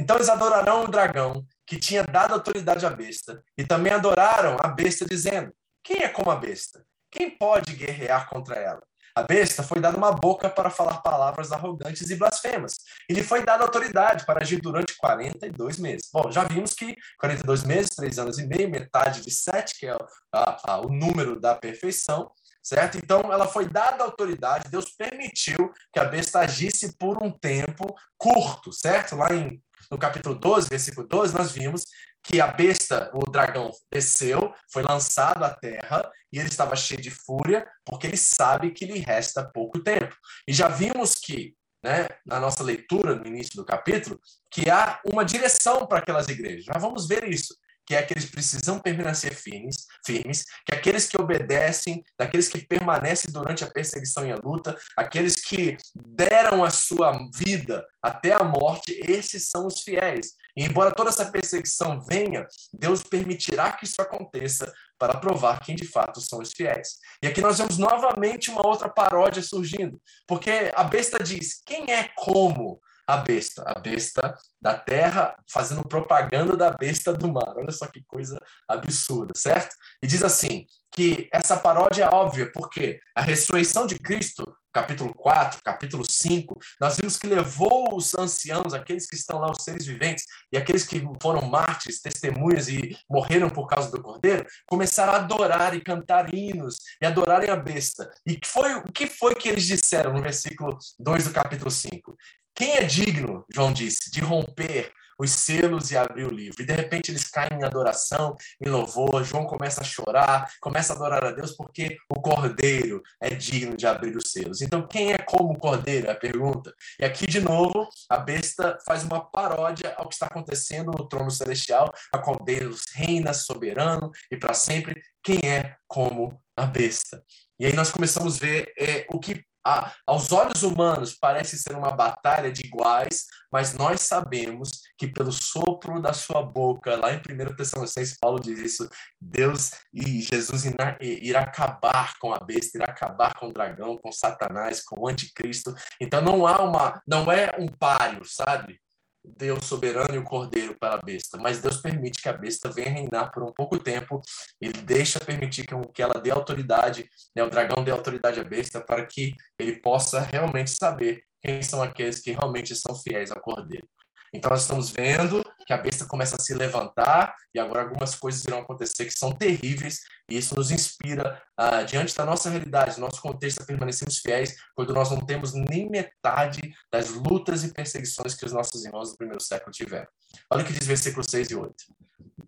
Então eles adorarão o dragão que tinha dado autoridade à besta, e também adoraram a besta, dizendo: quem é como a besta? Quem pode guerrear contra ela? A besta foi dada uma boca para falar palavras arrogantes e blasfemas. E lhe foi dada autoridade para agir durante 42 meses. Bom, já vimos que 42 meses, 3 anos e meio, metade de 7, que é a, a, o número da perfeição, certo? Então, ela foi dada autoridade, Deus permitiu que a besta agisse por um tempo curto, certo? Lá em, no capítulo 12, versículo 12, nós vimos que a besta, o dragão, desceu, foi lançado à terra e ele estava cheio de fúria, porque ele sabe que lhe resta pouco tempo. E já vimos que, né, na nossa leitura, no início do capítulo, que há uma direção para aquelas igrejas. Já vamos ver isso que é que eles precisam permanecer firmes, firmes, que aqueles que obedecem, daqueles que permanecem durante a perseguição e a luta, aqueles que deram a sua vida até a morte, esses são os fiéis. E embora toda essa perseguição venha, Deus permitirá que isso aconteça para provar quem de fato são os fiéis. E aqui nós vemos novamente uma outra paródia surgindo, porque a besta diz: quem é como a besta, a besta da terra fazendo propaganda da besta do mar. Olha só que coisa absurda, certo? E diz assim que essa paródia é óbvia, porque a ressurreição de Cristo, capítulo 4, capítulo 5, nós vimos que levou os anciãos, aqueles que estão lá, os seres viventes, e aqueles que foram mártires, testemunhas e morreram por causa do Cordeiro, começaram a adorar e cantar hinos e adorarem a besta. E foi, o que foi que eles disseram no versículo 2 do capítulo 5? Quem é digno, João disse, de romper os selos e abrir o livro? E de repente eles caem em adoração, em louvor. João começa a chorar, começa a adorar a Deus porque o cordeiro é digno de abrir os selos. Então, quem é como o cordeiro? É a pergunta. E aqui, de novo, a besta faz uma paródia ao que está acontecendo no trono celestial, a qual Deus reina soberano e para sempre. Quem é como a besta? E aí nós começamos a ver é, o que a, aos olhos humanos parece ser uma batalha de iguais, mas nós sabemos que pelo sopro da sua boca, lá em 1 Tessalonicenses, Paulo diz isso, Deus e Jesus irá, irá acabar com a besta, irá acabar com o dragão, com Satanás, com o anticristo. Então não há uma, não é um páreo, sabe? Deus soberano e o cordeiro para a besta, mas Deus permite que a besta venha reinar por um pouco tempo, ele deixa permitir que ela dê autoridade, né, o dragão dê autoridade à besta, para que ele possa realmente saber quem são aqueles que realmente são fiéis ao cordeiro. Então, nós estamos vendo que a besta começa a se levantar e agora algumas coisas irão acontecer que são terríveis e isso nos inspira uh, diante da nossa realidade, nosso contexto, a permanecermos fiéis quando nós não temos nem metade das lutas e perseguições que os nossos irmãos do primeiro século tiveram. Olha o que diz versículos 6 e 8.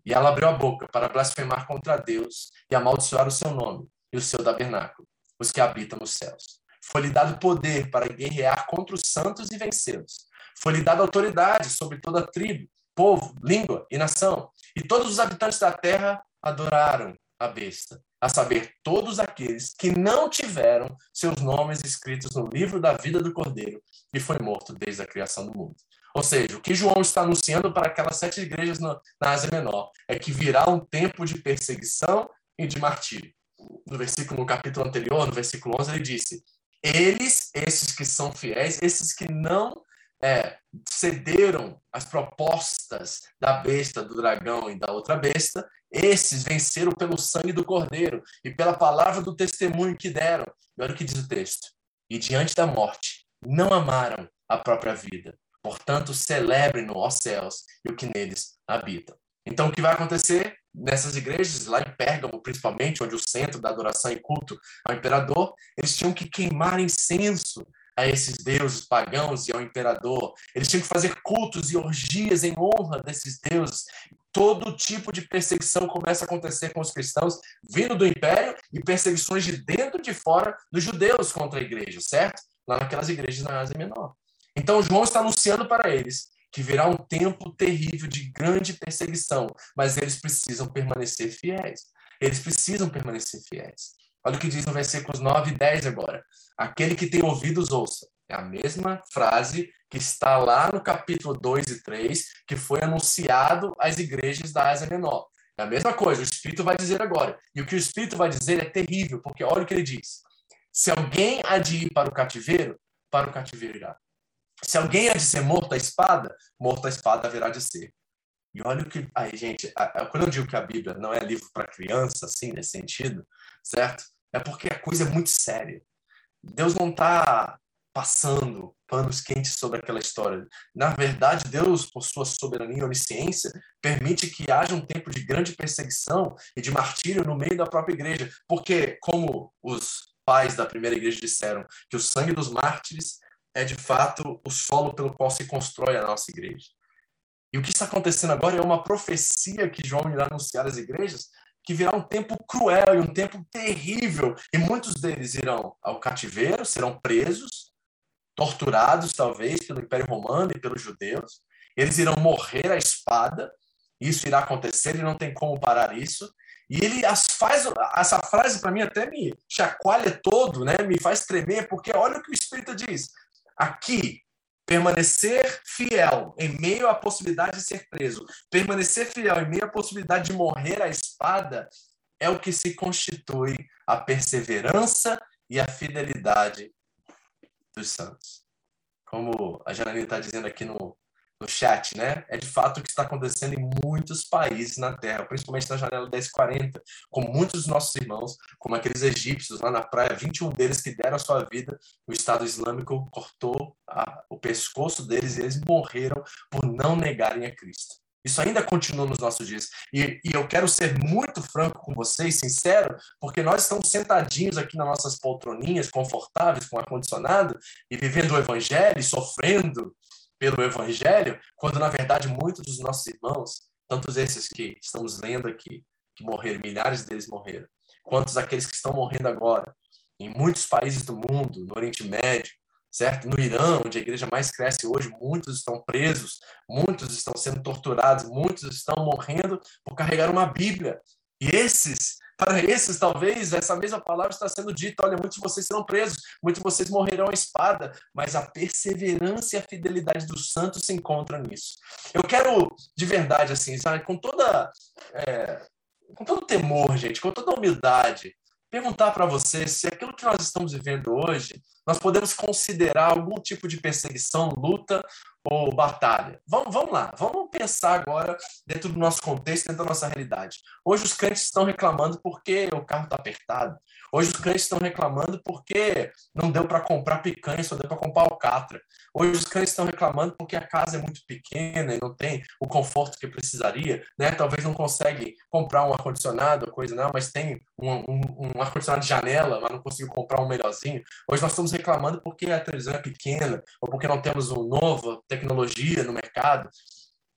E ela abriu a boca para blasfemar contra Deus e amaldiçoar o seu nome e o seu tabernáculo, os que habitam nos céus. Foi-lhe dado poder para guerrear contra os santos e vencê-los foi-lhe dada autoridade sobre toda a tribo, povo, língua e nação. E todos os habitantes da terra adoraram a besta, a saber, todos aqueles que não tiveram seus nomes escritos no livro da vida do Cordeiro, que foi morto desde a criação do mundo. Ou seja, o que João está anunciando para aquelas sete igrejas na, Ásia Menor é que virá um tempo de perseguição e de martírio. No versículo, no capítulo anterior, no versículo 11, ele disse: Eles, esses que são fiéis, esses que não é, cederam as propostas da besta, do dragão e da outra besta, esses venceram pelo sangue do cordeiro e pela palavra do testemunho que deram. E olha o que diz o texto. E diante da morte, não amaram a própria vida. Portanto, celebrem-no, ó céus, e o que neles habita. Então, o que vai acontecer? nessas igrejas, lá em Pérgamo, principalmente, onde o centro da adoração e culto ao imperador, eles tinham que queimar incenso a esses deuses pagãos e ao imperador. Eles tinham que fazer cultos e orgias em honra desses deuses. Todo tipo de perseguição começa a acontecer com os cristãos vindo do império e perseguições de dentro e de fora dos judeus contra a igreja, certo? Lá naquelas igrejas na Ásia Menor. Então, João está anunciando para eles que virá um tempo terrível de grande perseguição, mas eles precisam permanecer fiéis. Eles precisam permanecer fiéis. Olha o que diz no versículos 9 e 10 agora. Aquele que tem ouvidos, ouça. É a mesma frase que está lá no capítulo 2 e 3, que foi anunciado às igrejas da Ásia Menor. É a mesma coisa, o Espírito vai dizer agora. E o que o Espírito vai dizer é terrível, porque olha o que ele diz. Se alguém há de ir para o cativeiro, para o cativeiro irá. Se alguém há de ser morto à espada, morto à espada haverá de ser. E olha o que. Aí, gente, quando eu digo que a Bíblia não é livro para criança, assim, nesse sentido, certo? É porque a coisa é muito séria. Deus não está passando panos quentes sobre aquela história. Na verdade, Deus, por sua soberania e onisciência, permite que haja um tempo de grande perseguição e de martírio no meio da própria igreja. Porque, como os pais da primeira igreja disseram, que o sangue dos mártires é de fato o solo pelo qual se constrói a nossa igreja. E o que está acontecendo agora é uma profecia que João irá anunciar às igrejas, que virá um tempo cruel e um tempo terrível, e muitos deles irão ao cativeiro, serão presos, torturados talvez pelo Império Romano e pelos judeus. Eles irão morrer à espada. Isso irá acontecer e não tem como parar isso. E ele as faz essa frase para mim até me chacoalha todo, né? Me faz tremer porque olha o que o Espírito diz. Aqui, permanecer fiel em meio à possibilidade de ser preso, permanecer fiel em meio à possibilidade de morrer à espada, é o que se constitui a perseverança e a fidelidade dos santos. Como a Janine está dizendo aqui no, no chat, né? É de fato o que está acontecendo em muitos países na Terra, principalmente na janela 1040, com muitos dos nossos irmãos, como aqueles egípcios lá na praia, 21 deles que deram a sua vida, o Estado Islâmico cortou a, o pescoço deles e eles morreram por não negarem a Cristo. Isso ainda continua nos nossos dias. E, e, eu quero ser muito franco com vocês, sincero, porque nós estamos sentadinhos aqui nas nossas poltroninhas, confortáveis, com ar-condicionado, e vivendo o evangelho, e sofrendo pelo Evangelho, quando na verdade muitos dos nossos irmãos, tantos esses que estamos lendo aqui, que morreram, milhares deles morreram, quantos aqueles que estão morrendo agora, em muitos países do mundo, no Oriente Médio, certo? No Irã, onde a igreja mais cresce hoje, muitos estão presos, muitos estão sendo torturados, muitos estão morrendo por carregar uma Bíblia. E esses para esses, talvez, essa mesma palavra está sendo dita: olha, muitos de vocês serão presos, muitos de vocês morrerão à espada, mas a perseverança e a fidelidade dos santos se encontram nisso. Eu quero, de verdade, assim, sabe, com toda. É, com todo temor, gente, com toda humildade, perguntar para você se aquilo que nós estamos vivendo hoje, nós podemos considerar algum tipo de perseguição, luta ou batalha. Vamos, vamos lá, vamos pensar agora dentro do nosso contexto, dentro da nossa realidade. Hoje os crentes estão reclamando porque o carro está apertado. Hoje os crentes estão reclamando porque não deu para comprar picanha, só deu para comprar alcatra. Hoje os crentes estão reclamando porque a casa é muito pequena e não tem o conforto que precisaria, né? Talvez não consegue comprar um ar-condicionado, coisa não, mas tem um, um, um ar-condicionado de janela, mas não conseguiu comprar um melhorzinho. Hoje nós estamos reclamando porque a televisão é pequena ou porque não temos um novo tecnologia no mercado.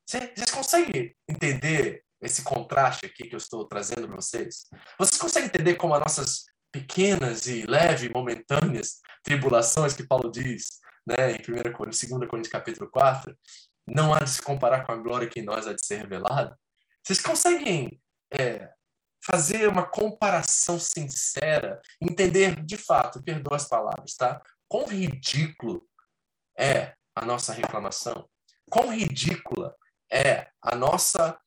Vocês conseguem entender esse contraste aqui que eu estou trazendo para vocês? Vocês conseguem entender como as nossas pequenas e leves, momentâneas tribulações que Paulo diz, né, em 1 Coríntios, 2 Coríntios capítulo 4, não há de se comparar com a glória que em nós há de ser revelada? Vocês conseguem é, fazer uma comparação sincera, entender de fato, perdoa as palavras, tá? Quão ridículo é a nossa reclamação? Quão ridícula é a nossa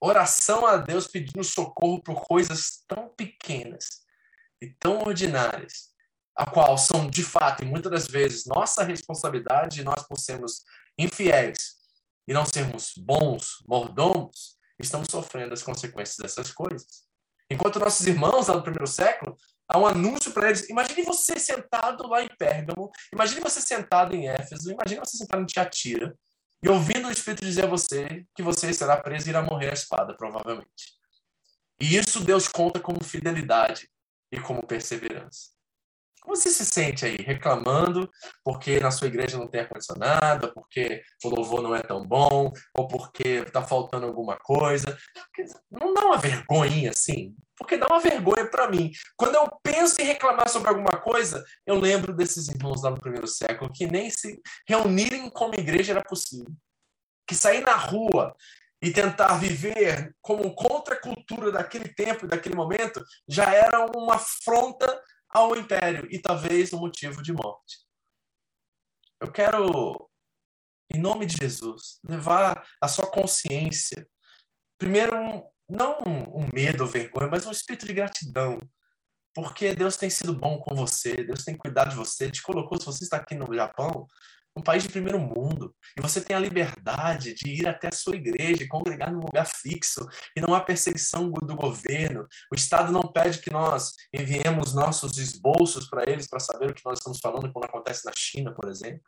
oração a Deus pedindo socorro por coisas tão pequenas e tão ordinárias, a qual são de fato e muitas das vezes nossa responsabilidade e nós por sermos infiéis e não sermos bons mordomos, estamos sofrendo as consequências dessas coisas. Enquanto nossos irmãos lá no primeiro século, há um anúncio para eles. Imagine você sentado lá em Pérgamo, imagine você sentado em Éfeso, imagine você sentado em Tiatira, e ouvindo o Espírito dizer a você que você será preso e irá morrer à espada, provavelmente. E isso Deus conta como fidelidade e como perseverança. Como você se sente aí? Reclamando porque na sua igreja não tem ar-condicionado, porque o louvor não é tão bom, ou porque está faltando alguma coisa. Não dá uma vergonha assim? Porque dá uma vergonha para mim. Quando eu penso em reclamar sobre alguma coisa, eu lembro desses irmãos lá no primeiro século que nem se reunirem como igreja era possível. Que sair na rua e tentar viver como contra a cultura daquele tempo e daquele momento já era uma afronta ao império e talvez um motivo de morte. Eu quero, em nome de Jesus, levar a sua consciência, primeiro, não um medo ou vergonha, mas um espírito de gratidão. Porque Deus tem sido bom com você, Deus tem cuidado de você, te colocou, se você está aqui no Japão, um país de primeiro mundo, e você tem a liberdade de ir até a sua igreja congregar num lugar fixo, e não há perseguição do governo. O Estado não pede que nós enviemos nossos esboços para eles para saber o que nós estamos falando quando acontece na China, por exemplo.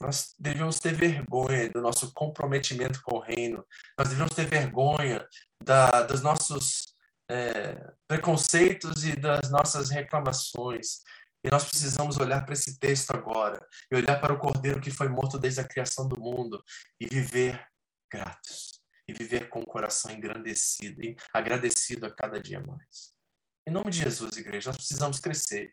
Nós devemos ter vergonha do nosso comprometimento com o reino. Nós devemos ter vergonha da, dos nossos é, preconceitos e das nossas reclamações. E nós precisamos olhar para esse texto agora e olhar para o Cordeiro que foi morto desde a criação do mundo e viver gratos e viver com o coração engrandecido e agradecido a cada dia mais. Em nome de Jesus, igreja, nós precisamos crescer.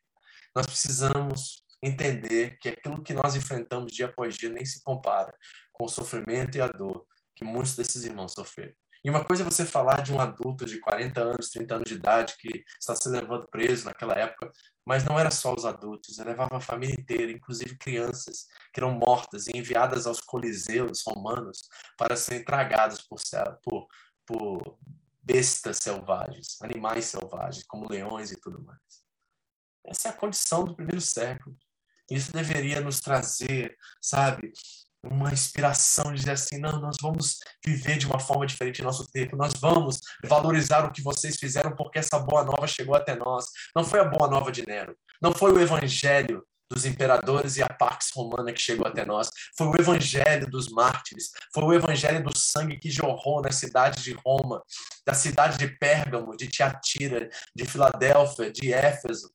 Nós precisamos entender que aquilo que nós enfrentamos dia após dia nem se compara com o sofrimento e a dor que muitos desses irmãos sofreram. E uma coisa é você falar de um adulto de 40 anos, 30 anos de idade, que está sendo levado preso naquela época, mas não era só os adultos, ele levava a família inteira, inclusive crianças, que eram mortas e enviadas aos coliseus romanos para serem tragadas por, por, por bestas selvagens, animais selvagens, como leões e tudo mais. Essa é a condição do primeiro século. Isso deveria nos trazer, sabe, uma inspiração de dizer assim, não, nós vamos viver de uma forma diferente nosso tempo, nós vamos valorizar o que vocês fizeram porque essa boa nova chegou até nós. Não foi a boa nova de Nero, não foi o evangelho dos imperadores e a Pax Romana que chegou até nós, foi o evangelho dos mártires, foi o evangelho do sangue que jorrou na cidade de Roma, da cidade de Pérgamo, de Tiatira, de Filadélfia, de Éfeso,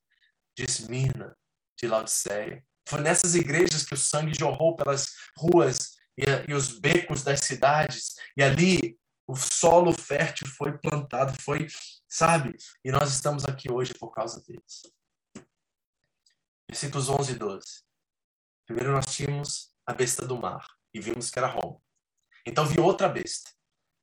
de Esmirna, de Laodiceia. Foi nessas igrejas que o sangue jorrou pelas ruas e, e os becos das cidades, e ali o solo fértil foi plantado, foi, sabe? E nós estamos aqui hoje por causa deles. Versículos 11 e 12. Primeiro nós tínhamos a besta do mar e vimos que era Roma. Então vi outra besta,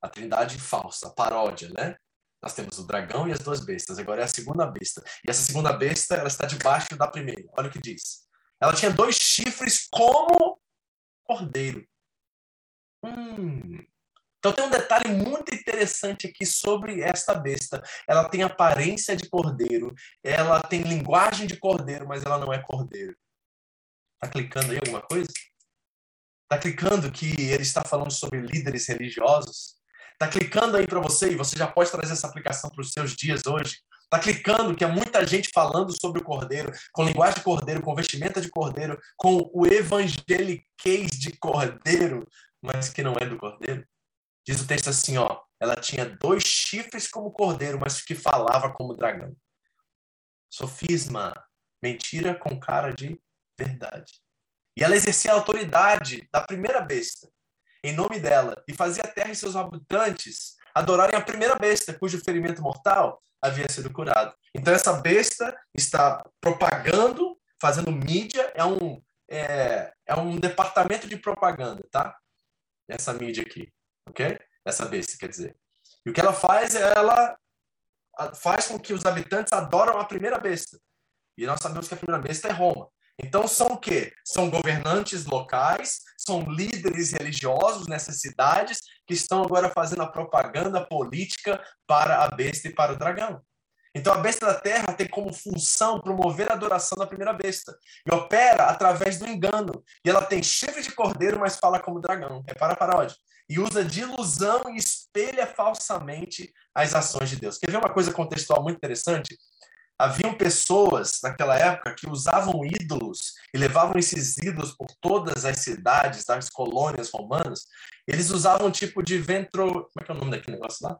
a trindade falsa, a paródia, né? Nós temos o dragão e as duas bestas. Agora é a segunda besta. E essa segunda besta, ela está debaixo da primeira. Olha o que diz. Ela tinha dois chifres como cordeiro. Hum. Então tem um detalhe muito interessante aqui sobre esta besta. Ela tem aparência de cordeiro, ela tem linguagem de cordeiro, mas ela não é cordeiro. Tá clicando aí alguma coisa? Tá clicando que ele está falando sobre líderes religiosos? Tá clicando aí para você e você já pode trazer essa aplicação para os seus dias hoje. Está clicando que há muita gente falando sobre o cordeiro, com linguagem de cordeiro, com vestimenta de cordeiro, com o evangeliquez de cordeiro, mas que não é do cordeiro. Diz o texto assim, ó, ela tinha dois chifres como cordeiro, mas que falava como dragão. Sofisma, mentira com cara de verdade. E ela exercia a autoridade da primeira besta, em nome dela, e fazia a terra e seus habitantes adorarem a primeira besta, cujo ferimento mortal havia sido curado. Então, essa besta está propagando, fazendo mídia, é um, é, é um departamento de propaganda, tá? Essa mídia aqui, ok? Essa besta, quer dizer. E o que ela faz é ela faz com que os habitantes adoram a primeira besta. E nós sabemos que a primeira besta é Roma. Então são o quê? São governantes locais, são líderes religiosos nessas cidades que estão agora fazendo a propaganda política para a besta e para o dragão. Então a besta da terra tem como função promover a adoração da primeira besta e opera através do engano. E ela tem chifre de cordeiro, mas fala como dragão. Repara a paródia. E usa de ilusão e espelha falsamente as ações de Deus. Quer ver uma coisa contextual muito interessante? Haviam pessoas naquela época que usavam ídolos e levavam esses ídolos por todas as cidades das colônias romanas. Eles usavam um tipo de ventro. Como é que é o nome daquele negócio lá?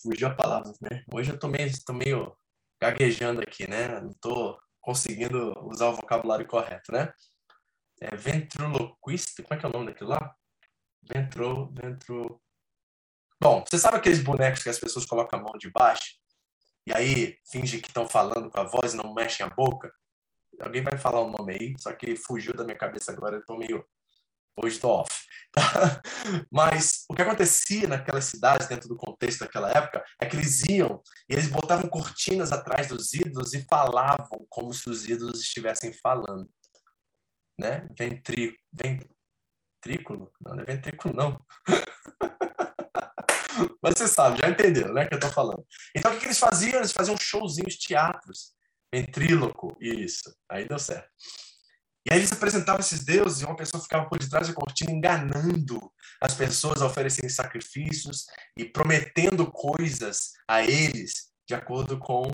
Fugiu a palavra, né? Hoje eu tô meio, tô meio gaguejando aqui, né? Não tô conseguindo usar o vocabulário correto, né? É ventriloquista, como é que é o nome daquilo lá? Ventro, ventro... Bom, você sabe aqueles bonecos que as pessoas colocam a mão de baixo e aí finge que estão falando com a voz e não mexem a boca? Alguém vai falar o nome aí, só que fugiu da minha cabeça agora, eu tô meio hoje tô off. Mas o que acontecia naquelas cidades, dentro do contexto daquela época, é que eles iam e eles botavam cortinas atrás dos ídolos e falavam como se os ídolos estivessem falando. Né? Ventrí, ventrículo? Não, não é ventrículo, não. Mas você sabe, já entendeu, né, que eu tô falando. Então, o que eles faziam? Eles faziam showzinhos, teatros. Ventríloco, isso. Aí deu certo. E aí eles apresentavam esses deuses e uma pessoa ficava por detrás da cortina enganando as pessoas a oferecerem sacrifícios e prometendo coisas a eles de acordo com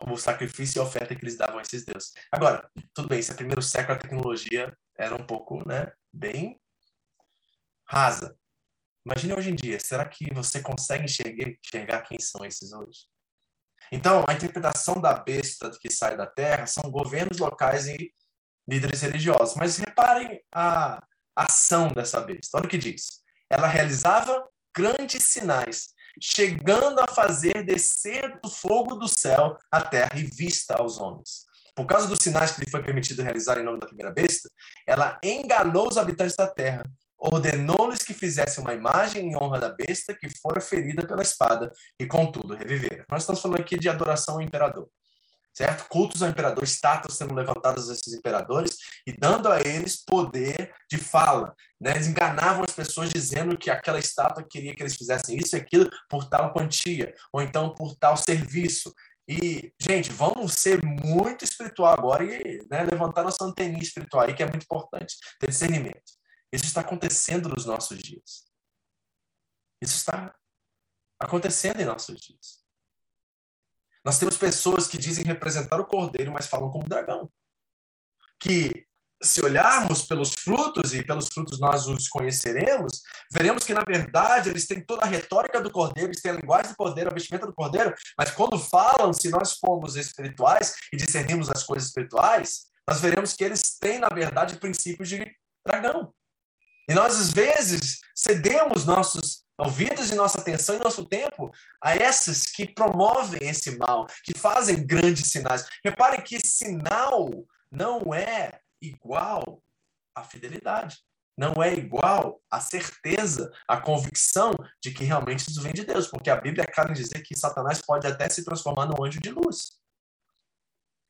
o sacrifício e oferta que eles davam a esses deuses. Agora, tudo bem, esse é primeiro século a tecnologia era um pouco, né, bem rasa. Imagine hoje em dia, será que você consegue enxergar, enxergar quem são esses hoje? Então, a interpretação da besta que sai da terra são governos locais e líderes religiosos. Mas reparem a ação dessa besta. Olha o que diz. Ela realizava grandes sinais, chegando a fazer descer do fogo do céu a terra e vista aos homens. Por causa dos sinais que lhe foi permitido realizar em nome da primeira besta, ela enganou os habitantes da terra, ordenou-lhes que fizessem uma imagem em honra da besta que fora ferida pela espada e, contudo, revivera. Nós estamos falando aqui de adoração ao imperador certo? Cultos ao imperador, estátuas sendo levantadas a esses imperadores e dando a eles poder de fala. Né? Eles enganavam as pessoas dizendo que aquela estátua queria que eles fizessem isso e aquilo por tal quantia, ou então por tal serviço. E, gente, vamos ser muito espiritual agora e né, levantar nossa anteninha espiritual aí, que é muito importante, ter discernimento. Isso está acontecendo nos nossos dias. Isso está acontecendo em nossos dias. Nós temos pessoas que dizem representar o cordeiro, mas falam como dragão. Que, se olharmos pelos frutos, e pelos frutos nós os conheceremos, veremos que, na verdade, eles têm toda a retórica do cordeiro, eles têm a linguagem do cordeiro, a vestimenta do cordeiro, mas quando falam, se nós formos espirituais e discernimos as coisas espirituais, nós veremos que eles têm, na verdade, princípios de dragão. E nós, às vezes, cedemos nossos ouvidos e nossa atenção e nosso tempo a essas que promovem esse mal, que fazem grandes sinais. Reparem que sinal não é igual à fidelidade. Não é igual à certeza, à convicção de que realmente isso vem de Deus, porque a Bíblia clara em dizer que Satanás pode até se transformar num anjo de luz.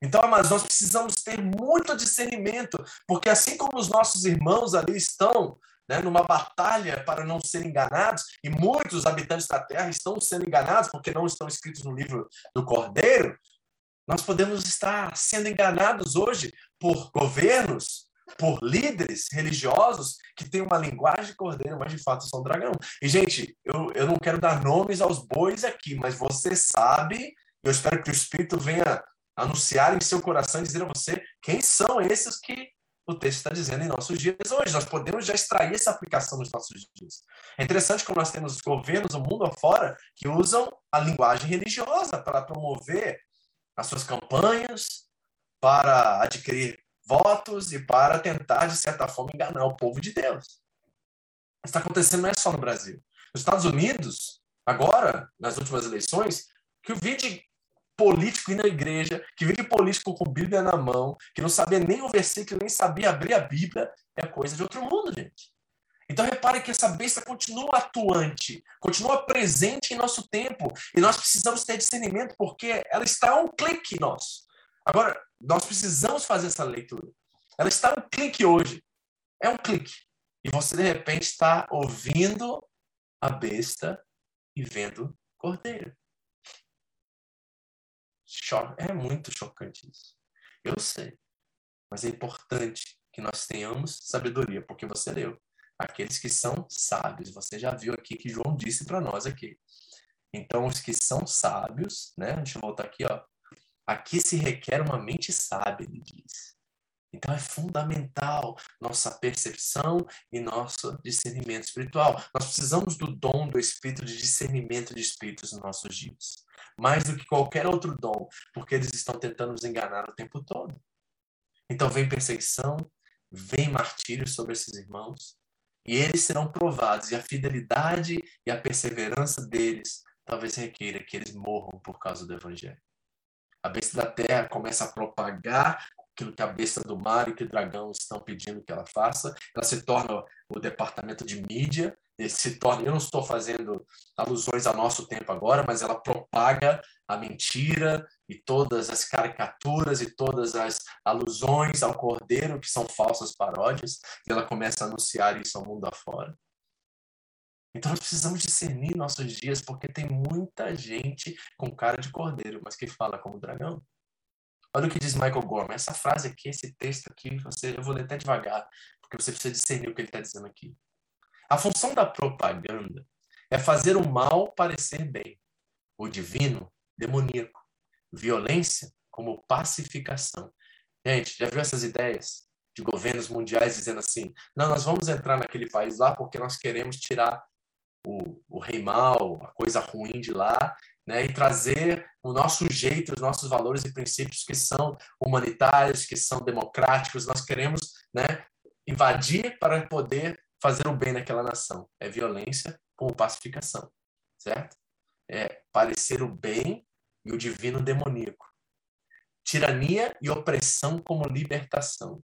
Então, mas nós precisamos ter muito discernimento, porque assim como os nossos irmãos ali estão né, numa batalha para não serem enganados, e muitos habitantes da terra estão sendo enganados porque não estão escritos no livro do Cordeiro, nós podemos estar sendo enganados hoje por governos, por líderes religiosos que têm uma linguagem de cordeiro, mas de fato são dragão. E, gente, eu, eu não quero dar nomes aos bois aqui, mas você sabe, eu espero que o Espírito venha anunciar em seu coração e dizer a você quem são esses que o texto está dizendo em nossos dias hoje. Nós podemos já extrair essa aplicação nos nossos dias. É interessante como nós temos governos o mundo afora que usam a linguagem religiosa para promover as suas campanhas, para adquirir votos e para tentar, de certa forma, enganar o povo de Deus. Está acontecendo não é só no Brasil. Nos Estados Unidos, agora, nas últimas eleições, que o vídeo político ir na igreja, que vive político com Bíblia na mão, que não sabia nem o versículo, nem sabia abrir a Bíblia, é coisa de outro mundo, gente. Então repare que essa besta continua atuante, continua presente em nosso tempo, e nós precisamos ter discernimento porque ela está a um clique nosso. Agora, nós precisamos fazer essa leitura. Ela está a um clique hoje. É um clique. E você, de repente, está ouvindo a besta e vendo cordeiro. É muito chocante isso. Eu sei. Mas é importante que nós tenhamos sabedoria, porque você leu. Aqueles que são sábios, você já viu aqui que João disse para nós aqui. Então, os que são sábios, né? Deixa eu voltar aqui, ó. Aqui se requer uma mente sábia, ele diz. Então é fundamental nossa percepção e nosso discernimento espiritual. Nós precisamos do dom do espírito de discernimento de espíritos nos nossos dias. Mais do que qualquer outro dom, porque eles estão tentando nos enganar o tempo todo. Então vem perseguição, vem martírio sobre esses irmãos, e eles serão provados, e a fidelidade e a perseverança deles talvez requeira que eles morram por causa do evangelho. A besta da terra começa a propagar aquilo que a besta do mar e que o dragão estão pedindo que ela faça. Ela se torna o departamento de mídia, se torna, eu não estou fazendo alusões ao nosso tempo agora, mas ela propaga a mentira e todas as caricaturas e todas as alusões ao cordeiro que são falsas paródias, e ela começa a anunciar isso ao mundo afora. Então nós precisamos discernir nossos dias, porque tem muita gente com cara de cordeiro, mas que fala como dragão. Olha o que diz Michael Gorman. Essa frase aqui, esse texto aqui, você, eu vou ler até devagar, porque você precisa discernir o que ele está dizendo aqui. A função da propaganda é fazer o mal parecer bem, o divino, demoníaco, violência como pacificação. Gente, já viu essas ideias de governos mundiais dizendo assim: não, nós vamos entrar naquele país lá porque nós queremos tirar o, o rei mal, a coisa ruim de lá, né, e trazer o nosso jeito, os nossos valores e princípios que são humanitários, que são democráticos. Nós queremos né, invadir para poder fazer o bem naquela nação. É violência com pacificação, certo? É parecer o bem e o divino demoníaco. Tirania e opressão como libertação.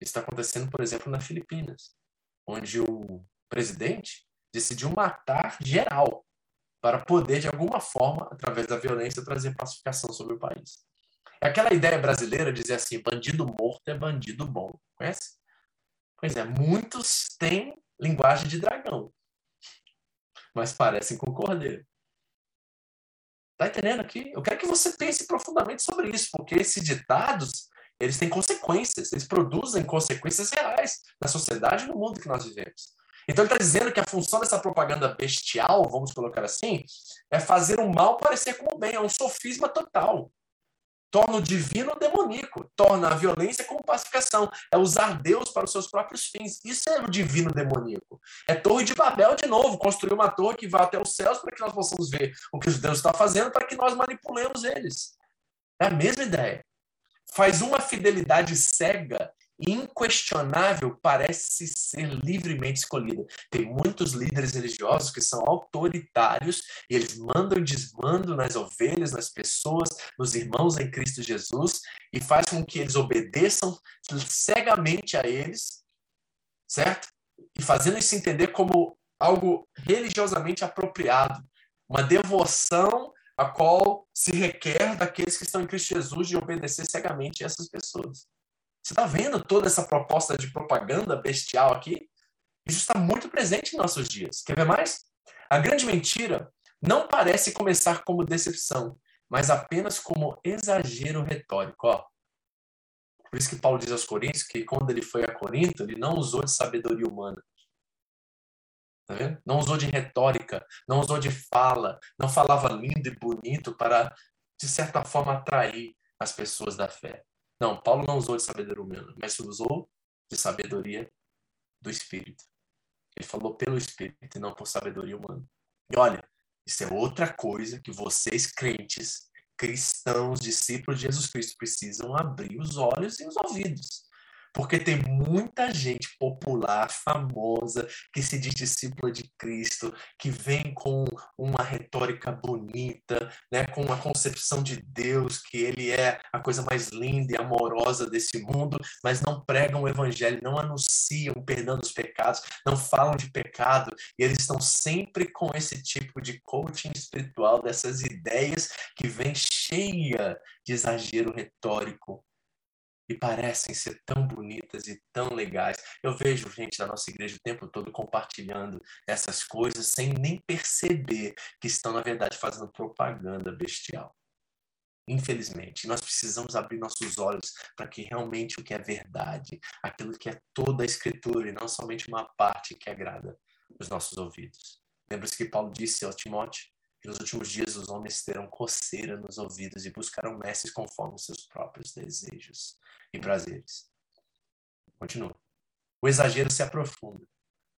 Isso está acontecendo, por exemplo, nas Filipinas, onde o presidente decidiu matar geral para poder, de alguma forma, através da violência, trazer pacificação sobre o país. É aquela ideia brasileira de dizer assim, bandido morto é bandido bom. Conhece? Pois é, muitos têm linguagem de dragão, mas parecem com cordeiro. Tá entendendo aqui? Eu quero que você pense profundamente sobre isso, porque esses ditados, eles têm consequências, eles produzem consequências reais na sociedade e no mundo que nós vivemos. Então ele está dizendo que a função dessa propaganda bestial, vamos colocar assim, é fazer o mal parecer como o bem, é um sofisma total. Torna o divino demoníaco, torna a violência como pacificação, é usar Deus para os seus próprios fins. Isso é o divino demoníaco. É Torre de Babel de novo, construir uma torre que vá até os céus para que nós possamos ver o que Deus está fazendo para que nós manipulemos eles. É a mesma ideia. Faz uma fidelidade cega inquestionável parece ser livremente escolhida. Tem muitos líderes religiosos que são autoritários e eles mandam e desmandam nas ovelhas, nas pessoas, nos irmãos em Cristo Jesus e faz com que eles obedeçam cegamente a eles, certo? E fazendo isso entender como algo religiosamente apropriado, uma devoção a qual se requer daqueles que estão em Cristo Jesus de obedecer cegamente a essas pessoas. Você está vendo toda essa proposta de propaganda bestial aqui? Isso está muito presente em nossos dias. Quer ver mais? A grande mentira não parece começar como decepção, mas apenas como exagero retórico. Ó. Por isso que Paulo diz aos Coríntios que quando ele foi a Corinto, ele não usou de sabedoria humana. Tá vendo? Não usou de retórica, não usou de fala, não falava lindo e bonito para, de certa forma, atrair as pessoas da fé. Não, Paulo não usou de sabedoria humana, mas usou de sabedoria do Espírito. Ele falou pelo Espírito e não por sabedoria humana. E olha, isso é outra coisa que vocês, crentes, cristãos, discípulos de Jesus Cristo, precisam abrir os olhos e os ouvidos. Porque tem muita gente popular, famosa, que se diz discípula de Cristo, que vem com uma retórica bonita, né, com uma concepção de Deus, que ele é a coisa mais linda e amorosa desse mundo, mas não pregam o evangelho, não anunciam o perdão dos pecados, não falam de pecado, e eles estão sempre com esse tipo de coaching espiritual, dessas ideias que vem cheia de exagero retórico, e parecem ser tão bonitas e tão legais. Eu vejo gente da nossa igreja o tempo todo compartilhando essas coisas sem nem perceber que estão, na verdade, fazendo propaganda bestial. Infelizmente, nós precisamos abrir nossos olhos para que realmente o que é verdade, aquilo que é toda a Escritura e não somente uma parte que agrada os nossos ouvidos. Lembra-se que Paulo disse ao Timóteo nos últimos dias os homens terão coceira nos ouvidos e buscarão mestres conforme seus próprios desejos e prazeres. Continua. O exagero se aprofunda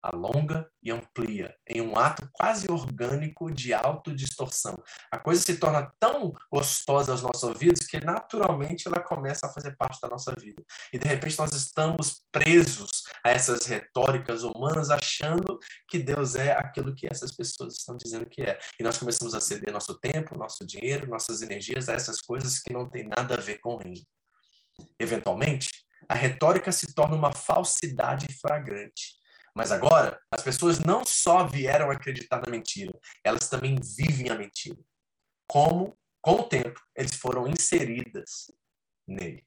alonga e amplia em um ato quase orgânico de autodistorção. A coisa se torna tão gostosa aos nossos ouvidos que naturalmente ela começa a fazer parte da nossa vida. E de repente nós estamos presos a essas retóricas humanas achando que Deus é aquilo que essas pessoas estão dizendo que é. E nós começamos a ceder nosso tempo, nosso dinheiro, nossas energias a essas coisas que não têm nada a ver com o reino. Eventualmente, a retórica se torna uma falsidade flagrante mas agora, as pessoas não só vieram acreditar na mentira, elas também vivem a mentira. Como, com o tempo, eles foram inseridas nele.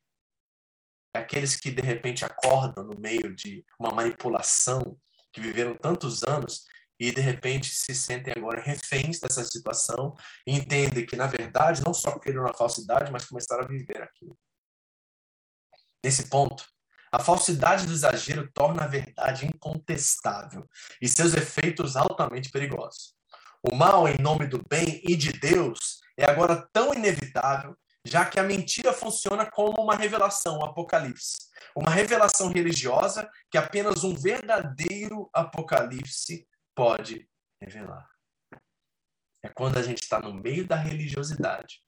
Aqueles que de repente acordam no meio de uma manipulação, que viveram tantos anos e de repente se sentem agora reféns dessa situação e entendem que, na verdade, não só creram na falsidade, mas começaram a viver aquilo. Nesse ponto, a falsidade do exagero torna a verdade incontestável e seus efeitos altamente perigosos. O mal em nome do bem e de Deus é agora tão inevitável, já que a mentira funciona como uma revelação, um apocalipse. Uma revelação religiosa que apenas um verdadeiro apocalipse pode revelar. É quando a gente está no meio da religiosidade.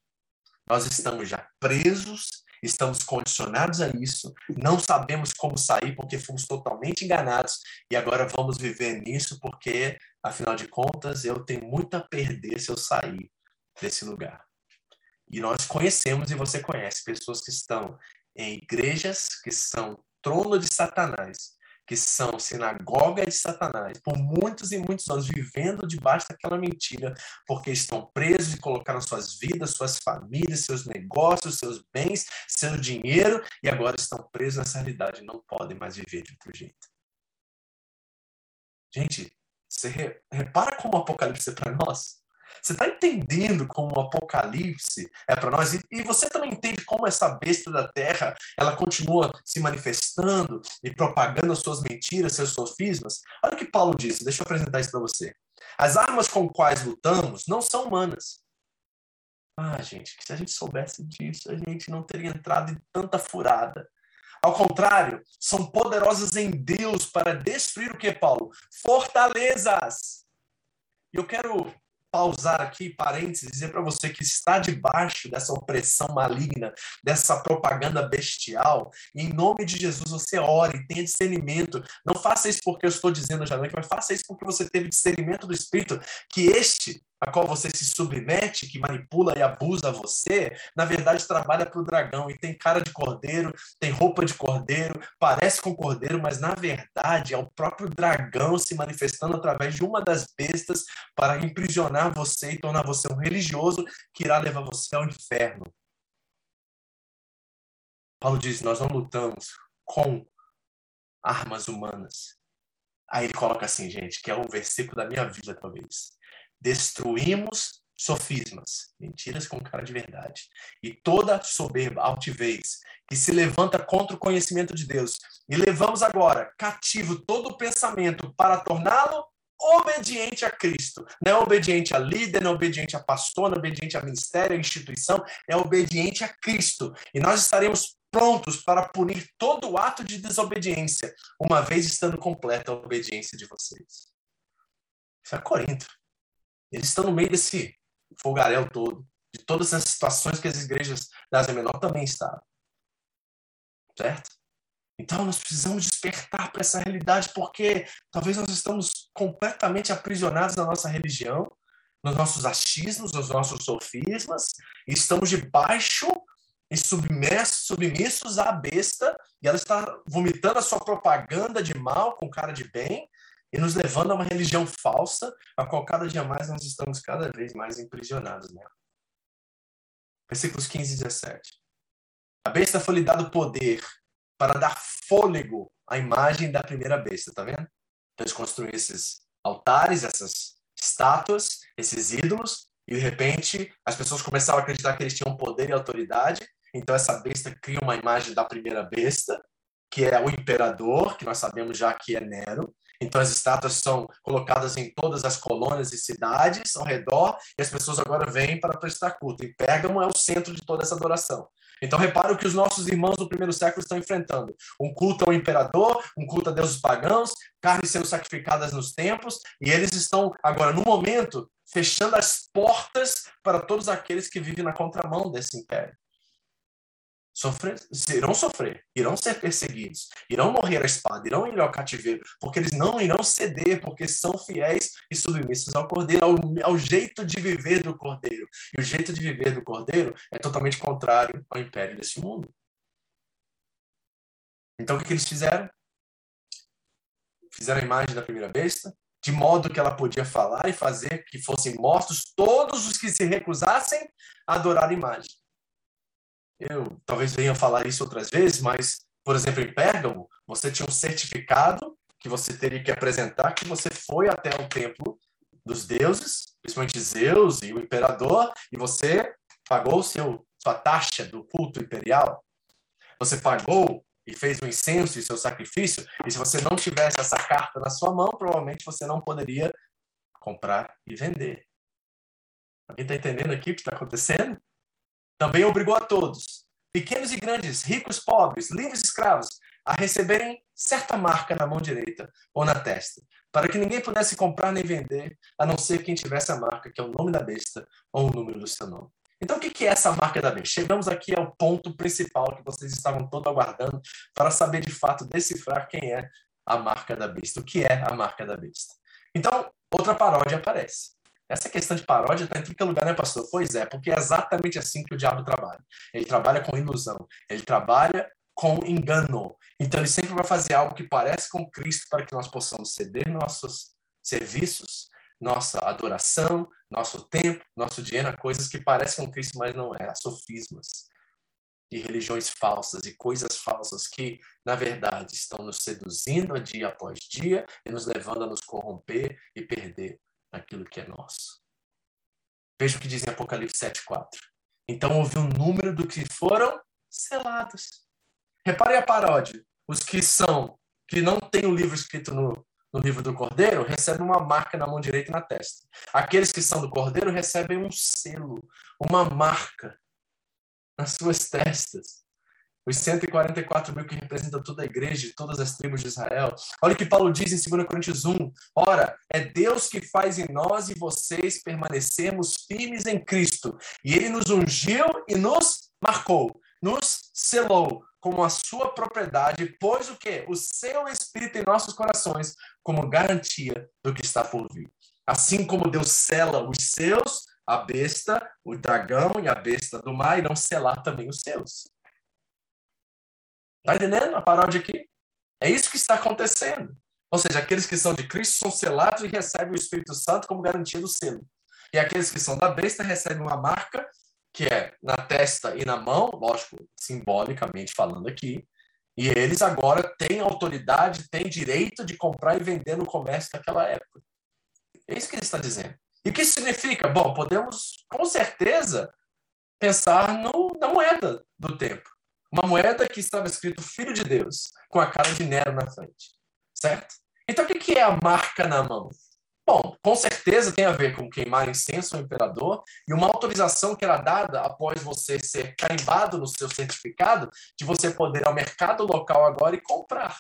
Nós estamos já presos estamos condicionados a isso, não sabemos como sair porque fomos totalmente enganados e agora vamos viver nisso porque, afinal de contas, eu tenho muito a perder se eu sair desse lugar. E nós conhecemos e você conhece pessoas que estão em igrejas que são trono de Satanás, que são sinagoga de Satanás, por muitos e muitos anos vivendo debaixo daquela mentira, porque estão presos e colocaram suas vidas, suas famílias, seus negócios, seus bens, seu dinheiro, e agora estão presos nessa realidade, não podem mais viver de outro jeito. Gente, você repara como o Apocalipse é para nós? Você está entendendo como o Apocalipse é para nós? E, e, você também entende como essa besta da terra ela continua se manifestando e propagando as suas mentiras, seus sofismas? Olha o que Paulo disse, deixa eu apresentar isso para você. As armas com quais lutamos não são humanas. Ah, gente, se a gente soubesse disso, a gente não teria entrado em tanta furada. Ao contrário, são poderosas em Deus para destruir o que, Paulo? Fortalezas. Eu quero pausar aqui, parênteses, dizer para você que está debaixo dessa opressão maligna, dessa propaganda bestial, em nome de Jesus você ore, tenha discernimento. Não faça isso porque eu estou dizendo já noite, mas faça isso porque você teve discernimento do Espírito, que este a qual você se submete, que manipula e abusa você, na verdade trabalha para o dragão e tem cara de cordeiro, tem roupa de cordeiro, parece com cordeiro, mas na verdade é o próprio dragão se manifestando através de uma das bestas para imprisionar você e tornar você um religioso que irá levar você ao inferno. Paulo diz: Nós não lutamos com armas humanas. Aí ele coloca assim, gente, que é o versículo da minha vida, talvez. Destruímos sofismas, mentiras com cara de verdade, e toda soberba, altivez, que se levanta contra o conhecimento de Deus. E levamos agora cativo todo o pensamento para torná-lo obediente a Cristo. Não é obediente a líder, não é obediente a pastor, não é obediente a ministério, a instituição, é obediente a Cristo. E nós estaremos prontos para punir todo ato de desobediência, uma vez estando completa a obediência de vocês. Isso é Corinto. Eles estão no meio desse fogaréu todo, de todas as situações que as igrejas da Ásia Menor também estavam. Certo? Então nós precisamos despertar para essa realidade, porque talvez nós estamos completamente aprisionados na nossa religião, nos nossos achismos, nos nossos sofismas, e estamos debaixo e submissos à besta, e ela está vomitando a sua propaganda de mal com cara de bem, e nos levando a uma religião falsa, a qual cada dia mais nós estamos cada vez mais imprisionados nela. Versículos 15 e 17. A besta foi lhe dado poder para dar fôlego à imagem da primeira besta, tá vendo? Então eles construíram esses altares, essas estátuas, esses ídolos, e de repente as pessoas começaram a acreditar que eles tinham poder e autoridade, então essa besta cria uma imagem da primeira besta, que é o imperador, que nós sabemos já que é Nero, Então as estátuas são colocadas em todas as colônias e cidades ao redor, e as pessoas agora vêm para prestar culto. E Pérgamo é o centro de toda essa adoração. Então repara o que os nossos irmãos do primeiro século estão enfrentando: um culto ao imperador, um culto a deuses pagãos, carnes sendo sacrificadas nos templos, e eles estão agora no momento fechando as portas para todos aqueles que vivem na contramão desse império sofrer, irão sofrer, irão ser perseguidos, irão morrer à espada, irão ir ao cativeiro, porque eles não irão ceder, porque são fiéis e submissos ao Cordeiro, ao, ao jeito de viver do Cordeiro. E o jeito de viver do Cordeiro é totalmente contrário ao império desse mundo. Então o que, que eles fizeram? Fizeram a imagem da primeira besta, de modo que ela podia falar e fazer que fossem mortos todos os que se recusassem a adorar a imagem eu talvez venha falar isso outras vezes, mas, por exemplo, em Pérgamo, você tinha um certificado que você teria que apresentar que você foi até o templo dos deuses, principalmente Zeus e o imperador, e você pagou seu, sua taxa do culto imperial. Você pagou e fez o incenso e seu sacrifício, e se você não tivesse essa carta na sua mão, provavelmente você não poderia comprar e vender. Alguém está entendendo aqui o que está acontecendo? Também obrigou a todos, pequenos e grandes, ricos, pobres, livres e escravos, a receberem certa marca na mão direita ou na testa, para que ninguém pudesse comprar nem vender, a não ser quem tivesse a marca, que é o nome da besta ou o número do seu nome. Então, o que é essa marca da besta? Chegamos aqui ao ponto principal que vocês estavam todos aguardando para saber de fato decifrar quem é a marca da besta. O que é a marca da besta? Então, outra paródia aparece. Essa questão de paródia está em todo lugar, né, pastor? Pois é, porque é exatamente assim que o diabo trabalha. Ele trabalha com ilusão, ele trabalha com engano. Então ele sempre vai fazer algo que parece com Cristo para que nós possamos ceder nossos serviços, nossa adoração, nosso tempo, nosso dinheiro a coisas que parecem com Cristo, mas não é, a sofismas e religiões falsas e coisas falsas que, na verdade, estão nos seduzindo dia após dia e nos levando a nos corromper e perder aquilo que é nosso. Veja o que diz em Apocalipse 7,4. Então houve um número do que foram selados. Repare a paródia. Os que são, que não têm o livro escrito no, no livro do Cordeiro, recebem uma marca na mão direita e na testa. Aqueles que são do Cordeiro recebem um selo, uma marca nas suas testas os 144 mil que representam toda a igreja, todas as tribos de Israel. Olha o que Paulo diz em 2 Coríntios 1. Ora, é Deus que faz em nós e vocês permanecermos firmes em Cristo. E ele nos ungiu e nos marcou, nos selou como a sua propriedade, pois o que? O seu Espírito em nossos corações, como garantia do que está por vir. Assim como Deus sela os seus, a besta, o dragão e a besta do mar irão selar também os seus. Está entendendo a paródia aqui? É isso que está acontecendo. Ou seja, aqueles que são de Cristo são selados e recebem o Espírito Santo como garantia do selo. E aqueles que são da besta recebem uma marca, que é na testa e na mão, lógico, simbolicamente falando aqui. E eles agora têm autoridade, têm direito de comprar e vender no comércio daquela época. É isso que ele está dizendo. E o que significa? Bom, podemos com certeza pensar no, na moeda do tempo. Uma moeda que estava escrito Filho de Deus, com a cara de Nero na frente. Certo? Então, o que é a marca na mão? Bom, com certeza tem a ver com queimar incenso ao imperador e uma autorização que era dada após você ser carimbado no seu certificado de você poder ir ao mercado local agora e comprar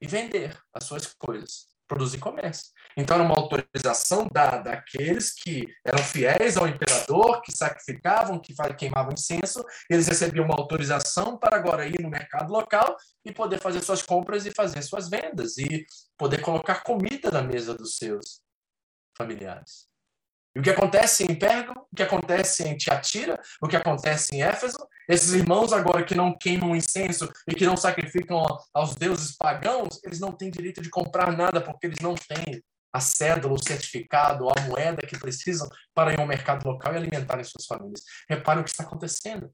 e vender as suas coisas produzir comércio. Então, era uma autorização dada àqueles que eram fiéis ao imperador, que sacrificavam, que queimavam incenso, eles recebiam uma autorização para agora ir no mercado local e poder fazer suas compras e fazer suas vendas, e poder colocar comida na mesa dos seus familiares. E o que acontece em Pérgamo, o que acontece em Tiatira, o que acontece em Éfeso, esses irmãos agora que não queimam incenso e que não sacrificam aos deuses pagãos, eles não têm direito de comprar nada porque eles não têm a cédula, o certificado, a moeda que precisam para ir ao mercado local e alimentarem suas famílias. Reparem o que está acontecendo.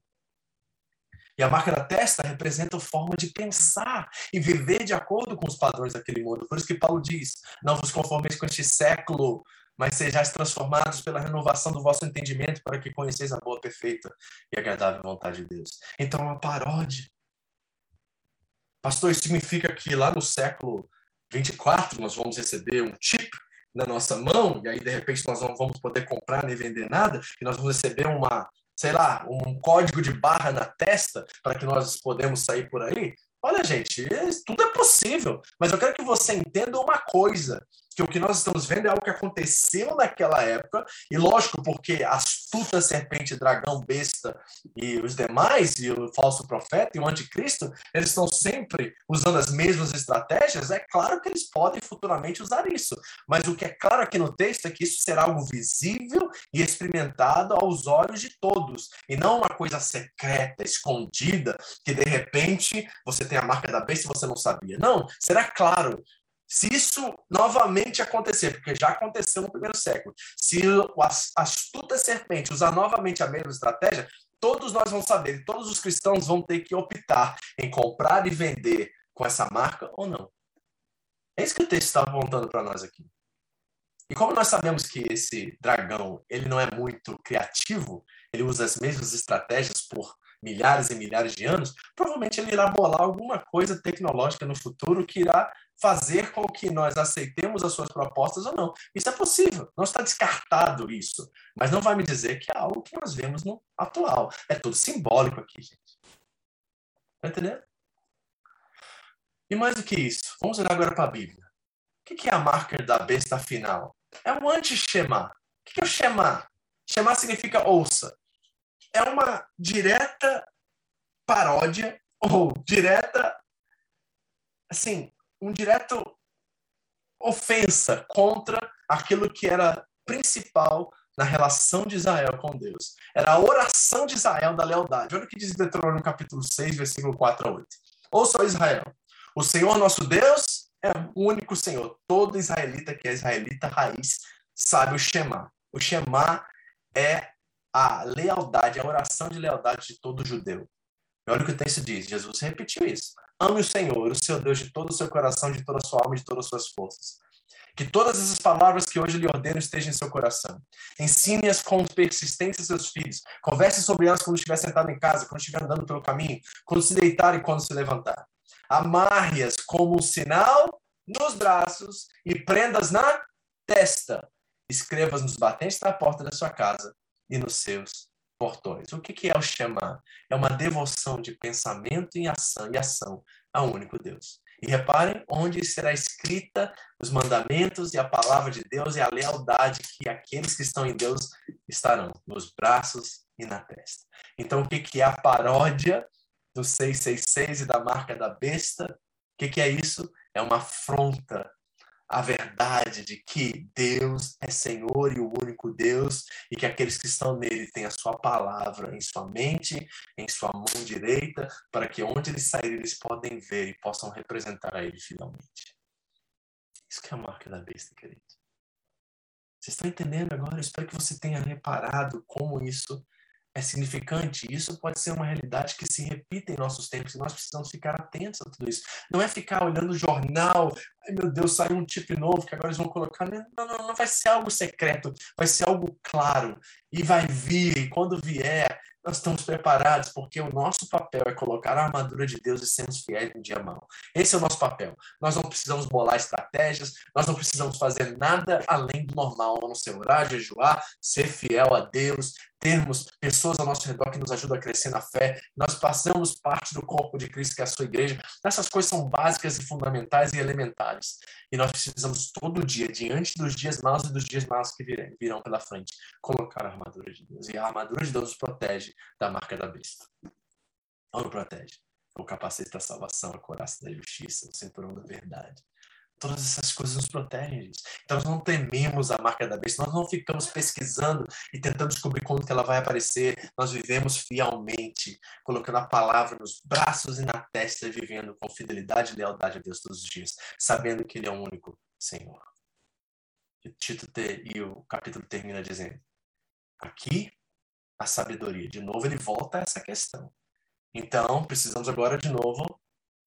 E a marca da testa representa a forma de pensar e viver de acordo com os padrões daquele mundo. Por isso que Paulo diz: não vos conformeis com este século, mas sejais transformados pela renovação do vosso entendimento para que conheceis a boa, perfeita e agradável vontade de Deus. Então, é uma paródia. Pastor, isso significa que lá no século 24 nós vamos receber um chip na nossa mão, e aí de repente nós não vamos poder comprar nem vender nada, e nós vamos receber uma, sei lá, um código de barra na testa para que nós podemos sair por aí. Olha, gente, tudo é possível, mas eu quero que você entenda uma coisa: que o que nós estamos vendo é algo que aconteceu naquela época, e lógico, porque astuta serpente, dragão, besta e os demais, e o falso profeta e o anticristo, eles estão sempre usando as mesmas estratégias, é claro que eles podem futuramente usar isso. Mas o que é claro aqui no texto é que isso será algo visível e experimentado aos olhos de todos, e não uma coisa secreta, escondida, que de repente você tem a marca da besta e você não sabia. Não, será claro se isso novamente acontecer, porque já aconteceu no primeiro século, se a astuta serpente usar novamente a mesma estratégia, todos nós vamos saber, todos os cristãos vão ter que optar em comprar e vender com essa marca ou não. É isso que o texto está apontando para nós aqui. E como nós sabemos que esse dragão ele não é muito criativo, ele usa as mesmas estratégias por milhares e milhares de anos, provavelmente ele irá bolar alguma coisa tecnológica no futuro que irá fazer com que nós aceitemos as suas propostas ou não. Isso é possível, não está descartado isso. Mas não vai me dizer que é algo que nós vemos no atual. É tudo simbólico aqui, gente. Está entendendo? E mais do que isso, vamos olhar agora para a Bíblia. O que é a marca da besta final? É um anti-Shema. O que é o Shema? Shema significa ouça. É uma direta paródia ou direta, assim, um direto ofensa contra aquilo que era principal na relação de Israel com Deus. Era a oração de Israel da lealdade. Olha o que diz Deuteronômio capítulo 6, versículo 4 a 8. Ouça, Israel, o Senhor nosso Deus é o único Senhor. Todo israelita que é israelita raiz sabe o Shema. O Shema é a lealdade, a oração de lealdade de todo judeu. Olha o que o texto diz. Jesus repetiu isso. Ame o Senhor, o seu Deus, de todo o seu coração, de toda a sua alma e de todas as suas forças. Que todas essas palavras que hoje lhe ordeno estejam em seu coração. Ensine-as com persistência a seus filhos. Converse sobre elas quando estiver sentado em casa, quando estiver andando pelo caminho, quando se deitar e quando se levantar. Amarre-as como um sinal nos braços e prendas na testa. Escrevas nos batentes da porta da sua casa e nos seus portões. O que é o chamar? É uma devoção de pensamento e ação, e ação ao único Deus. E reparem onde será escrita os mandamentos e a palavra de Deus e a lealdade que aqueles que estão em Deus estarão nos braços e na testa. Então, o que é a paródia do 666 e da marca da besta? O que é isso? É uma afronta a verdade de que Deus é Senhor e o único Deus, e que aqueles que estão nele têm a sua palavra em sua mente, em sua mão direita, para que onde eles saírem eles podem ver e possam representar a ele finalmente. Isso que é a marca da besta, querido. Vocês estão entendendo agora? Eu espero que você tenha reparado como isso é significante. Isso pode ser uma realidade que se repita em nossos tempos e nós precisamos ficar atentos a tudo isso. Não é ficar olhando o jornal, ai meu Deus, saiu um tipo novo que agora eles vão colocar. Não, não, não vai ser algo secreto, vai ser algo claro e vai vir. E quando vier, nós estamos preparados, porque o nosso papel é colocar a armadura de Deus e sermos fiéis no dia mal. Esse é o nosso papel. Nós não precisamos bolar estratégias, nós não precisamos fazer nada além do normal, a não ser orar, jejuar, ser fiel a Deus, termos pessoas ao nosso redor que nos ajudam a crescer na fé. Nós passamos parte do corpo de Cristo, que é a sua igreja. Essas coisas são básicas e fundamentais e elementares. E nós precisamos todo dia, diante dos dias maus e dos dias maus que virão, pela frente, colocar a armadura de Deus. E a armadura de Deus nos protege da marca da besta. Não nos protege. O capacete da salvação, a coraça da justiça, o cinturão da verdade. Todas essas coisas nos protegem, gente. Então nós não tememos a marca da besta, nós não ficamos pesquisando e tentando descobrir quando que ela vai aparecer. Nós vivemos fielmente, colocando a palavra nos braços e na testa, e vivendo com fidelidade e lealdade a Deus todos os dias, sabendo que Ele é o único Senhor. E o, título e o capítulo termina dizendo: aqui a sabedoria. De novo, ele volta a essa questão. Então, precisamos agora de novo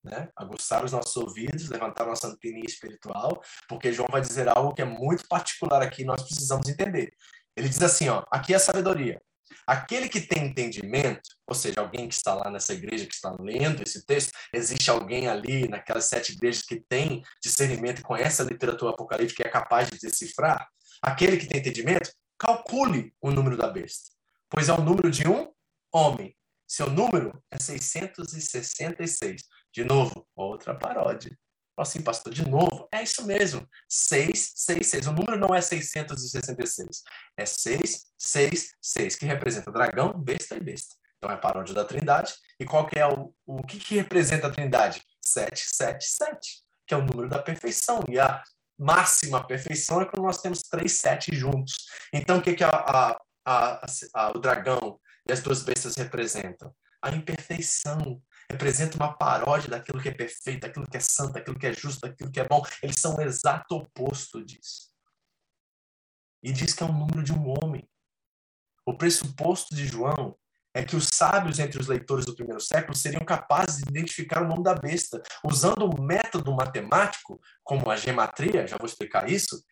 né? aguçar os nossos ouvidos, levantar nossa anteninha espiritual, porque João vai dizer algo que é muito particular aqui, nós precisamos entender. Ele diz assim, ó, aqui é a sabedoria. Aquele que tem entendimento, ou seja, alguém que está lá nessa igreja, que está lendo esse texto, existe alguém ali naquelas sete igrejas que tem discernimento e conhece a literatura apocalíptica e é capaz de decifrar. Aquele que tem entendimento, calcule o número da besta, pois é o número de um homem. Seu número é 666. De novo, outra paródia. Assim, pastor, de novo, é isso mesmo. 666. O número não é 666. É 666, que representa dragão, besta e besta. Então é paródia da Trindade. E qual que é o, o que, que representa a Trindade? 777, que é o número da perfeição. E a máxima perfeição é quando nós temos três sete juntos. Então, o que, que a, a, a, o dragão e as duas bestas representam? A imperfeição, representa uma paródia daquilo que é perfeito, daquilo que é santo, daquilo que é justo, daquilo que é bom. Eles são o exato oposto disso. E diz que é o número de um homem. O pressuposto de João é que os sábios entre os leitores do primeiro século seriam capazes de identificar o nome da besta, usando um método matemático, como a gematria, já vou explicar isso,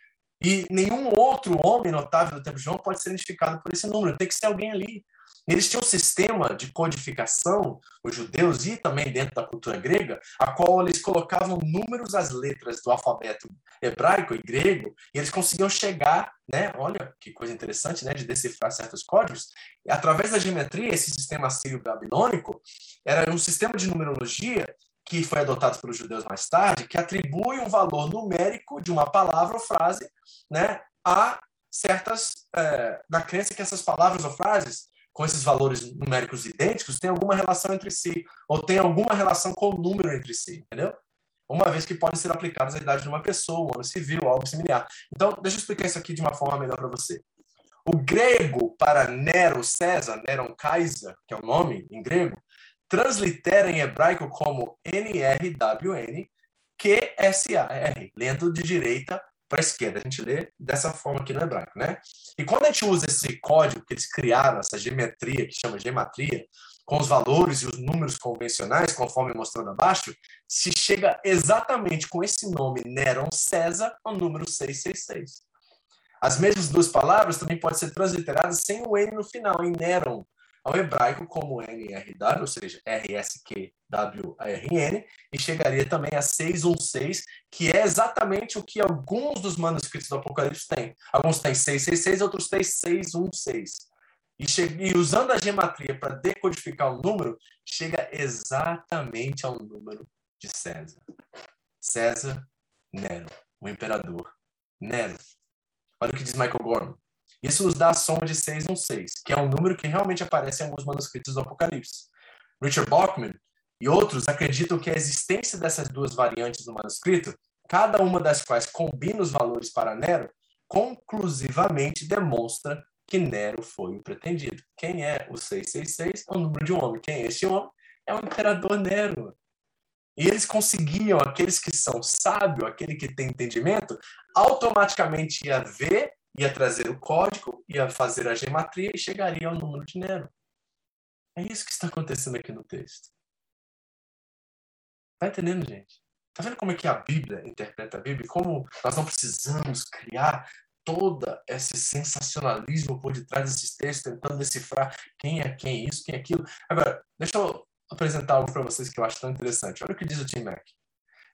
e nenhum outro homem notável do tempo de João pode ser identificado por esse número, tem que ser alguém ali. Eles tinham um sistema de codificação, os judeus e também dentro da cultura grega, a qual eles colocavam números às letras do alfabeto hebraico e grego, e eles conseguiam chegar, né? Olha que coisa interessante, né? De decifrar certos códigos. E, através da geometria, esse sistema sírio-babilônico era um sistema de numerologia que foi adotado pelos judeus mais tarde, que atribui um valor numérico de uma palavra ou frase, né? A certas, é, na crença que essas palavras ou frases com esses valores numéricos idênticos tem alguma relação entre si, ou tem alguma relação com o número entre si, entendeu? Uma vez que podem ser aplicados à idade de uma pessoa, o ano civil, algo similar. Então, deixa eu explicar isso aqui de uma forma melhor para você. O grego para Nero César, Neron Kaiser, que é o nome em grego, translitera em hebraico como NRWN, QSAR, lendo de direita para a esquerda. A gente lê dessa forma aqui no hebraico, né? E quando a gente usa esse código que eles criaram, essa geometria, que chama gematria, com os valores e os números convencionais, conforme mostrando abaixo, se chega exatamente com esse nome Neron César ao número 666. As mesmas duas palavras também podem ser transliteradas sem o N no final, em Neron, ao hebraico como NRW, ou seja, RSQWARN, e chegaria também a 616, que é exatamente o que alguns dos manuscritos do Apocalipse têm. Alguns têm 666, outros têm 616. E, e usando a gematria para decodificar o número, chega exatamente ao número de César. César Nero, o imperador. Nero. Olha o que diz Michael Gorman. Isso nos dá a soma de 616, que é um número que realmente aparece em alguns manuscritos do Apocalipse. Richard Bachman e outros acreditam que a existência dessas duas variantes do manuscrito, cada uma das quais combina os valores para Nero, conclusivamente demonstra que Nero foi o pretendido. Quem é o 666? É o número de um homem. Quem é esse homem? É o imperador Nero. E eles conseguiam, aqueles que são sábios, aquele que tem entendimento, automaticamente ia ver ia trazer o código, ia fazer a gematria e chegaria ao número de Nero. É isso que está acontecendo aqui no texto. Tá entendendo, gente? Tá vendo como é que a Bíblia interpreta a Bíblia? Como nós não precisamos criar todo esse sensacionalismo por detrás desses textos, tentando decifrar quem é quem, isso, quem é aquilo. Agora, deixa eu apresentar algo para vocês que eu acho tão interessante. Olha o que diz o Tim Mack.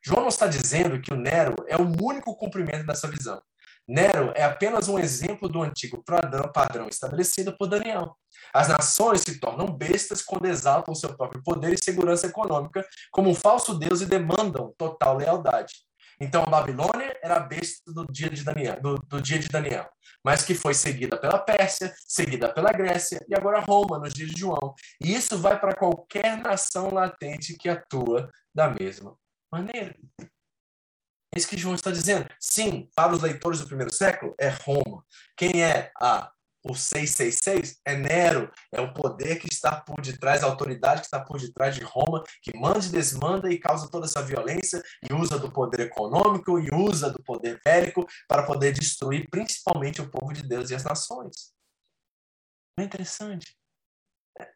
João não está dizendo que o Nero é o único cumprimento dessa visão. Nero é apenas um exemplo do antigo padrão estabelecido por Daniel. As nações se tornam bestas quando exaltam seu próprio poder e segurança econômica como um falso deus e demandam total lealdade. Então a Babilônia era a besta do dia de Daniel, do, do dia de Daniel, mas que foi seguida pela Pérsia, seguida pela Grécia e agora Roma nos dias de João. E isso vai para qualquer nação latente que atua da mesma maneira. É isso que João está dizendo. Sim, para os leitores do primeiro século, é Roma. Quem é a o 666 é Nero, é o poder que está por detrás, a autoridade que está por detrás de Roma, que manda e desmanda e causa toda essa violência e usa do poder econômico e usa do poder bélico para poder destruir principalmente o povo de Deus e as nações. Não é interessante?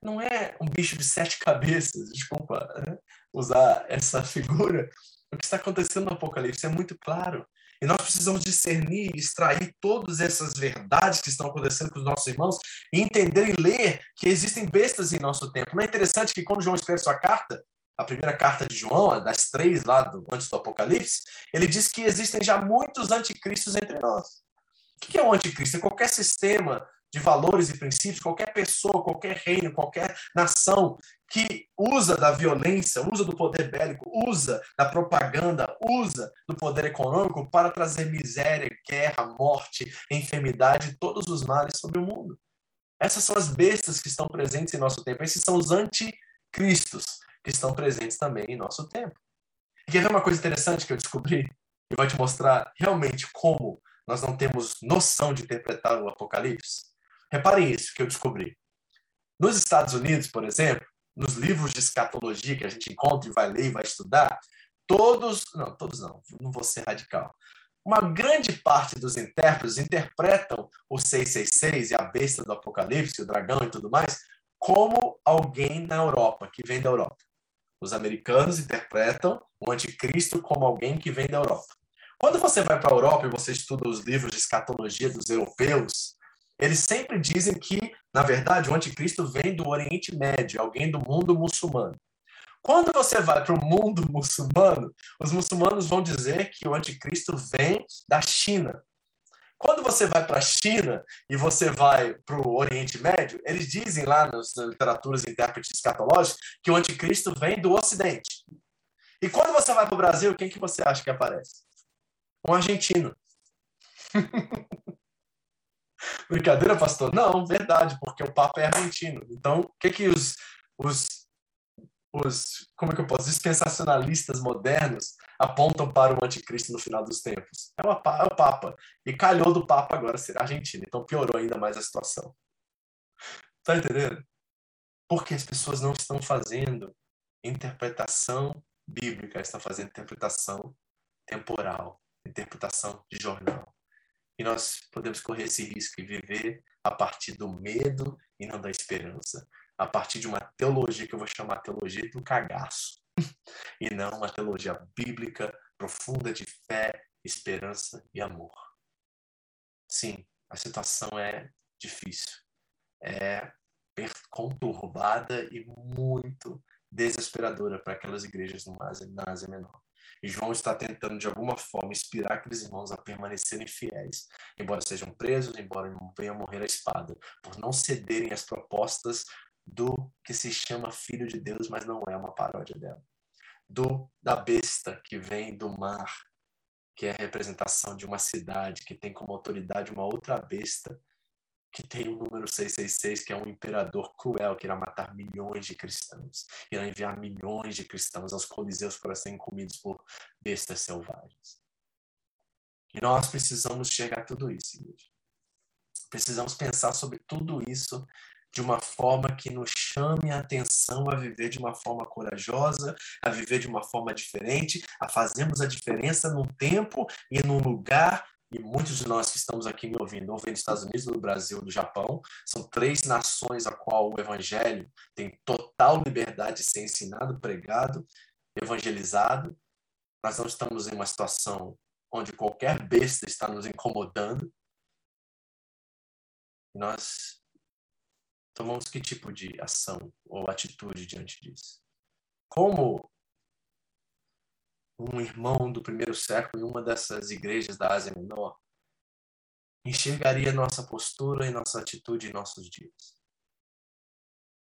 Não é um bicho de sete cabeças, desculpa né? usar essa figura, o que está acontecendo no Apocalipse é muito claro. E nós precisamos discernir, extrair todas essas verdades que estão acontecendo com os nossos irmãos e entender e ler que existem bestas em nosso tempo. Não é interessante que quando João escreve sua carta, a primeira carta de João, das três lá do, antes do Apocalipse, ele diz que existem já muitos anticristos entre nós. O que é um anticristo? É qualquer sistema de valores e princípios, qualquer pessoa, qualquer reino, qualquer nação que usa da violência, usa do poder bélico, usa da propaganda, usa do poder econômico para trazer miséria, guerra, morte, enfermidade, todos os males sobre o mundo. Essas são as bestas que estão presentes em nosso tempo. Esses são os anticristos que estão presentes também em nosso tempo. E quer ver uma coisa interessante que eu descobri? E vai te mostrar realmente como nós não temos noção de interpretar o Apocalipse. Reparem isso que eu descobri. Nos Estados Unidos, por exemplo, nos livros de escatologia que a gente encontra e vai ler e vai estudar, todos, não, todos não, não vou ser radical. Uma grande parte dos intérpretes interpretam o 666 e a besta do Apocalipse, o dragão e tudo mais, como alguém na Europa, que vem da Europa. Os americanos interpretam o anticristo como alguém que vem da Europa. Quando você vai para a Europa e você estuda os livros de escatologia dos europeus, eles sempre dizem que, na verdade, o anticristo vem do Oriente Médio, alguém do mundo muçulmano. Quando você vai para o mundo muçulmano, os muçulmanos vão dizer que o anticristo vem da China. Quando você vai para a China e você vai para o Oriente Médio, eles dizem lá nas literaturas intérpretes escatológicos que o anticristo vem do Ocidente. E quando você vai para o Brasil, quem que você acha que aparece? Um argentino. Brincadeira, pastor? Não, verdade, porque o Papa é argentino. Então, o que que os, os os, como é que eu posso, dispensacionalistas modernos apontam para o anticristo no final dos tempos. É, uma, é o Papa. E calhou do Papa agora ser argentino. Então piorou ainda mais a situação. Tá entendendo? Porque as pessoas não estão fazendo interpretação bíblica, estão fazendo interpretação temporal, interpretação de jornal. E nós podemos correr esse risco e viver a partir do medo e não da esperança a partir de uma teologia que eu vou chamar teologia do cagaço, e não uma teologia bíblica profunda de fé, esperança e amor. Sim, a situação é difícil, é conturbada e muito desesperadora para aquelas igrejas na Ásia Menor. João está tentando, de alguma forma, inspirar aqueles irmãos a permanecerem fiéis, embora sejam presos, embora venham morrer à espada, por não cederem às propostas do que se chama Filho de Deus, mas não é uma paródia dela. Do da besta que vem do mar, que é a representação de uma cidade que tem como autoridade uma outra besta, que tem o número 666, que é um imperador cruel que irá matar milhões de cristãos, irá enviar milhões de cristãos aos coliseus para serem comidos por bestas selvagens. E nós precisamos chegar a tudo isso, igreja. Precisamos pensar sobre tudo isso de uma forma que nos chame a atenção a viver de uma forma corajosa, a viver de uma forma diferente, a fazermos a diferença num tempo e num lugar. E muitos de nós que estamos aqui me ouvindo, ou vem dos Estados Unidos, do Brasil, do Japão, são três nações a qual o Evangelho tem total liberdade de ser ensinado, pregado, evangelizado. Nós não estamos em uma situação onde qualquer besta está nos incomodando. Nós tomamos que tipo de ação ou atitude diante disso? Como um irmão do primeiro século em uma dessas igrejas da Ásia Menor enxergaria nossa postura e nossa atitude em nossos dias?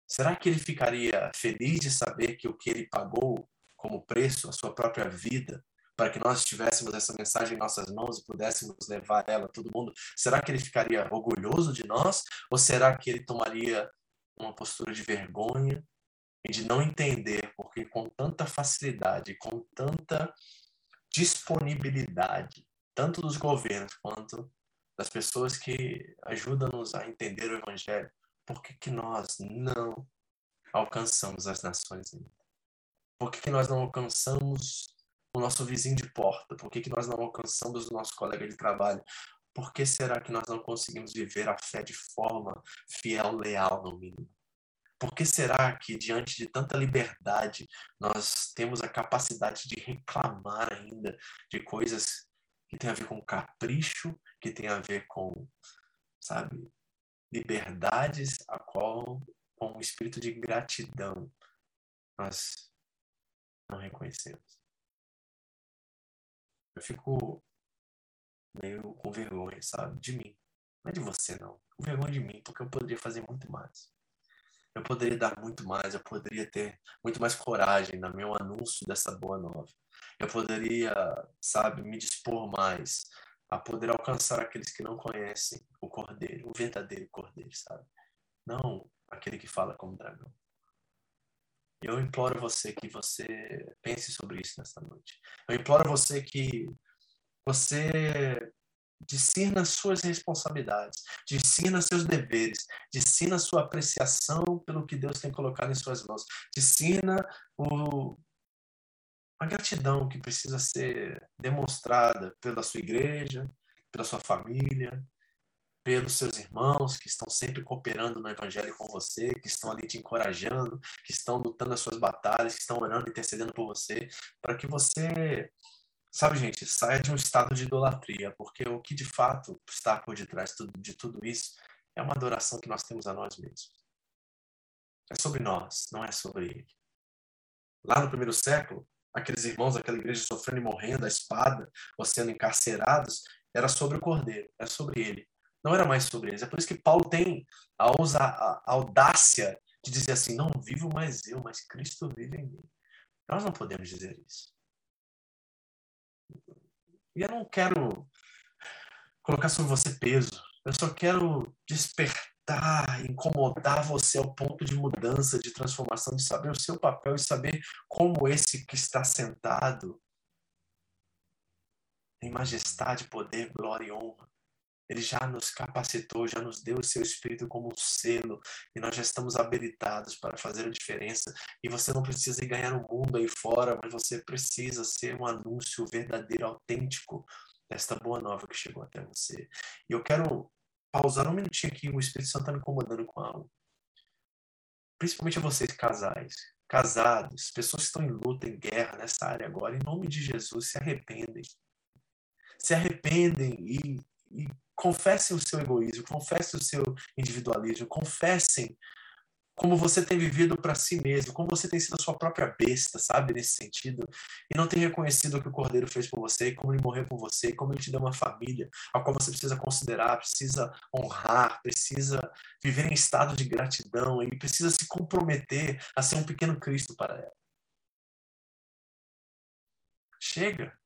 Será que ele ficaria feliz de saber que o que ele pagou como preço, a sua própria vida, para que nós tivéssemos essa mensagem em nossas mãos e pudéssemos levar ela a todo mundo, será que ele ficaria orgulhoso de nós? Ou será que ele tomaria uma postura de vergonha de não entender porque com tanta facilidade, com tanta disponibilidade, tanto dos governos quanto das pessoas que ajudam-nos a entender o Evangelho, por que, que nós não alcançamos as nações ainda? Por que, que nós não alcançamos o nosso vizinho de porta? Por que, que nós não alcançamos o nosso colega de trabalho? Por que será que nós não conseguimos viver a fé de forma fiel, leal, no mínimo? Por que será que, diante de tanta liberdade, nós temos a capacidade de reclamar ainda de coisas que tem a ver com capricho, que tem a ver com, sabe, liberdades a qual com um espírito de gratidão nós não reconhecemos. Eu fico meio com vergonha, sabe, de mim. Não é de você, não. Com vergonha de mim, porque eu poderia fazer muito mais. Eu poderia dar muito mais, eu poderia ter muito mais coragem no meu anúncio dessa boa nova. Eu poderia, sabe, me dispor mais a poder alcançar aqueles que não conhecem o Cordeiro, o verdadeiro Cordeiro, sabe? Não aquele que fala como dragão. Eu imploro você que você pense sobre isso nesta noite. Eu imploro você que você discina suas responsabilidades, discina seus deveres, discina sua apreciação pelo que Deus tem colocado em suas mãos, discina o, a gratidão que precisa ser demonstrada pela sua igreja, pela sua família, pelos seus irmãos que estão sempre cooperando no evangelho com você, que estão ali te encorajando, que estão lutando as suas batalhas, que estão orando, intercedendo por você, para que você Sabe, gente, saia de um estado de idolatria, porque o que de fato está por detrás de tudo isso é uma adoração que nós temos a nós mesmos. É sobre nós, não é sobre ele. Lá no primeiro século, aqueles irmãos, aquela igreja sofrendo e morrendo, a espada, ou sendo encarcerados, era sobre o cordeiro, era sobre ele. Não era mais sobre eles. É por isso que Paulo tem a, a audácia de dizer assim: não vivo mais eu, mas Cristo vive em mim. Nós não podemos dizer isso. E eu não quero colocar sobre você peso. Eu só quero despertar, incomodar você ao ponto de mudança, de transformação, de saber o seu papel e saber como esse que está sentado em majestade, poder, glória e honra. Ele já nos capacitou, já nos deu o seu espírito como um selo e nós já estamos habilitados para fazer a diferença. E você não precisa ganhar o mundo aí fora, mas você precisa ser um anúncio verdadeiro, autêntico desta boa nova que chegou até você. E eu quero pausar um minutinho aqui, o Espírito Santo está me incomodando com algo. Principalmente vocês casais, casados, pessoas que estão em luta, em guerra nessa área agora, em nome de Jesus, se arrependem. Se arrependem e, e confessem o seu egoísmo, confessem o seu individualismo, confessem como você tem vivido para si mesmo, como você tem sido a sua própria besta, sabe, nesse sentido, e não tem reconhecido o que o Cordeiro fez por você, como ele morreu por você, como ele te deu uma família, a qual você precisa considerar, precisa honrar, precisa viver em estado de gratidão e precisa se comprometer a ser um pequeno Cristo para ela. Chega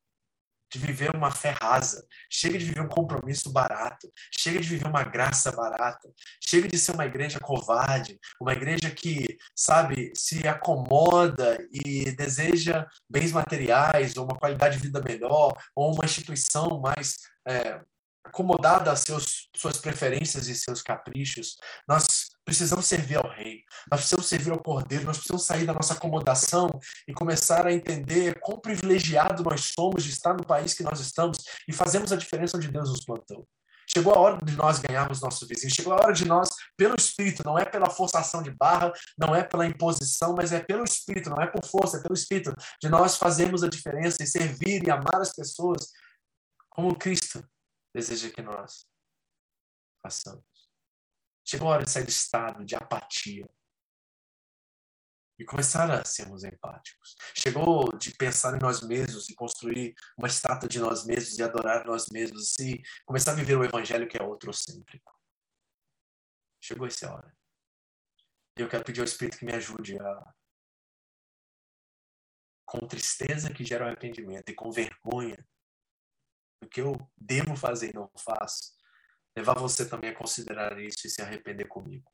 de viver uma fé rasa, chega de viver um compromisso barato, chega de viver uma graça barata, chega de ser uma igreja covarde, uma igreja que, sabe, se acomoda e deseja bens materiais, ou uma qualidade de vida melhor, ou uma instituição mais é, acomodada a seus, suas preferências e seus caprichos. Nós precisamos servir ao Rei, nós precisamos servir ao Cordeiro, nós precisamos sair da nossa acomodação e começar a entender quão privilegiado nós somos de estar no país que nós estamos e fazemos a diferença onde Deus nos plantou. Chegou a hora de nós ganharmos nossos vizinhos. Chegou a hora de nós, pelo Espírito, não é pela forçação de barra, não é pela imposição, mas é pelo Espírito, não é por força, é pelo Espírito, de nós fazermos a diferença e servir e amar as pessoas como Cristo deseja que nós façamos. Chegou a hora de sair do estado de apatia e começar a sermos empáticos. Chegou de pensar em nós mesmos e construir uma estátua de nós mesmos e adorar nós mesmos e começar a viver o evangelho que é outrocêntrico. Chegou essa hora. E eu quero pedir ao Espírito que me ajude a com tristeza que gera arrependimento e com vergonha o que eu devo fazer e não faço, levar você também a considerar isso e se arrepender comigo.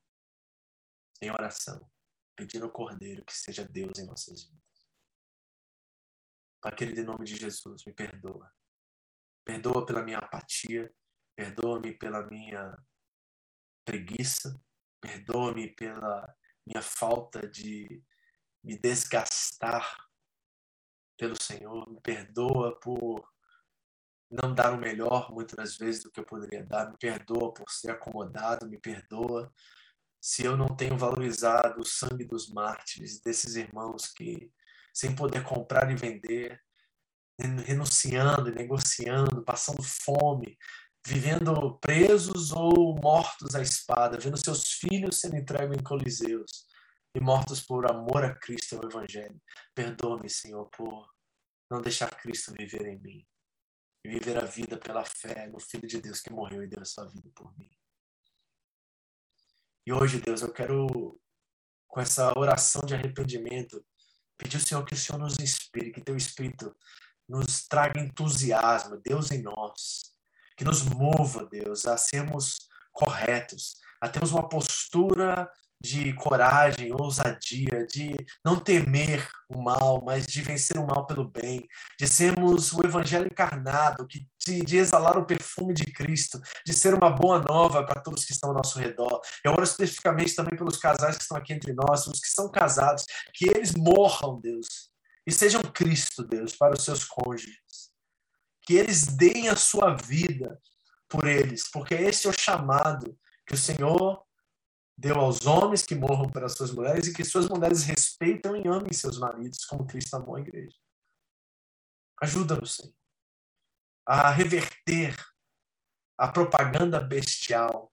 Em oração, pedindo ao Cordeiro que seja Deus em nossas vidas. Pai querido, em nome de Jesus, me perdoa. Perdoa pela minha apatia, perdoa-me pela minha preguiça, perdoa-me pela minha falta de me desgastar pelo Senhor, me perdoa por não dar o melhor muitas vezes do que eu poderia dar. Me perdoa por ser acomodado, me perdoa se eu não tenho valorizado o sangue dos mártires, desses irmãos que, sem poder comprar e vender, renunciando e negociando, passando fome, vivendo presos ou mortos à espada, vendo seus filhos sendo entregues em coliseus e mortos por amor a Cristo e ao Evangelho. Perdoa-me, Senhor, por não deixar Cristo viver em mim e viver a vida pela fé no Filho de Deus que morreu e deu a sua vida por mim. E hoje, Deus, eu quero, com essa oração de arrependimento, pedir ao Senhor que o Senhor nos inspire, que teu Espírito nos traga entusiasmo, Deus em nós, que nos mova, Deus, a sermos corretos, a termos uma postura de coragem, ousadia, de não temer o mal, mas de vencer o mal pelo bem, de sermos o evangelho encarnado, que de, de exalar o perfume de Cristo, de ser uma boa nova para todos que estão ao nosso redor. Eu oro especificamente também pelos casais que estão aqui entre nós, os que são casados, que eles morram, Deus, e sejam Cristo, Deus, para os seus cônjuges. Que eles deem a sua vida por eles, porque esse é o chamado que o Senhor deu aos homens que morram pelas suas mulheres e que suas mulheres respeitam e amem seus maridos como Cristo amou a igreja. Ajuda-nos, Senhor, a reverter a propaganda bestial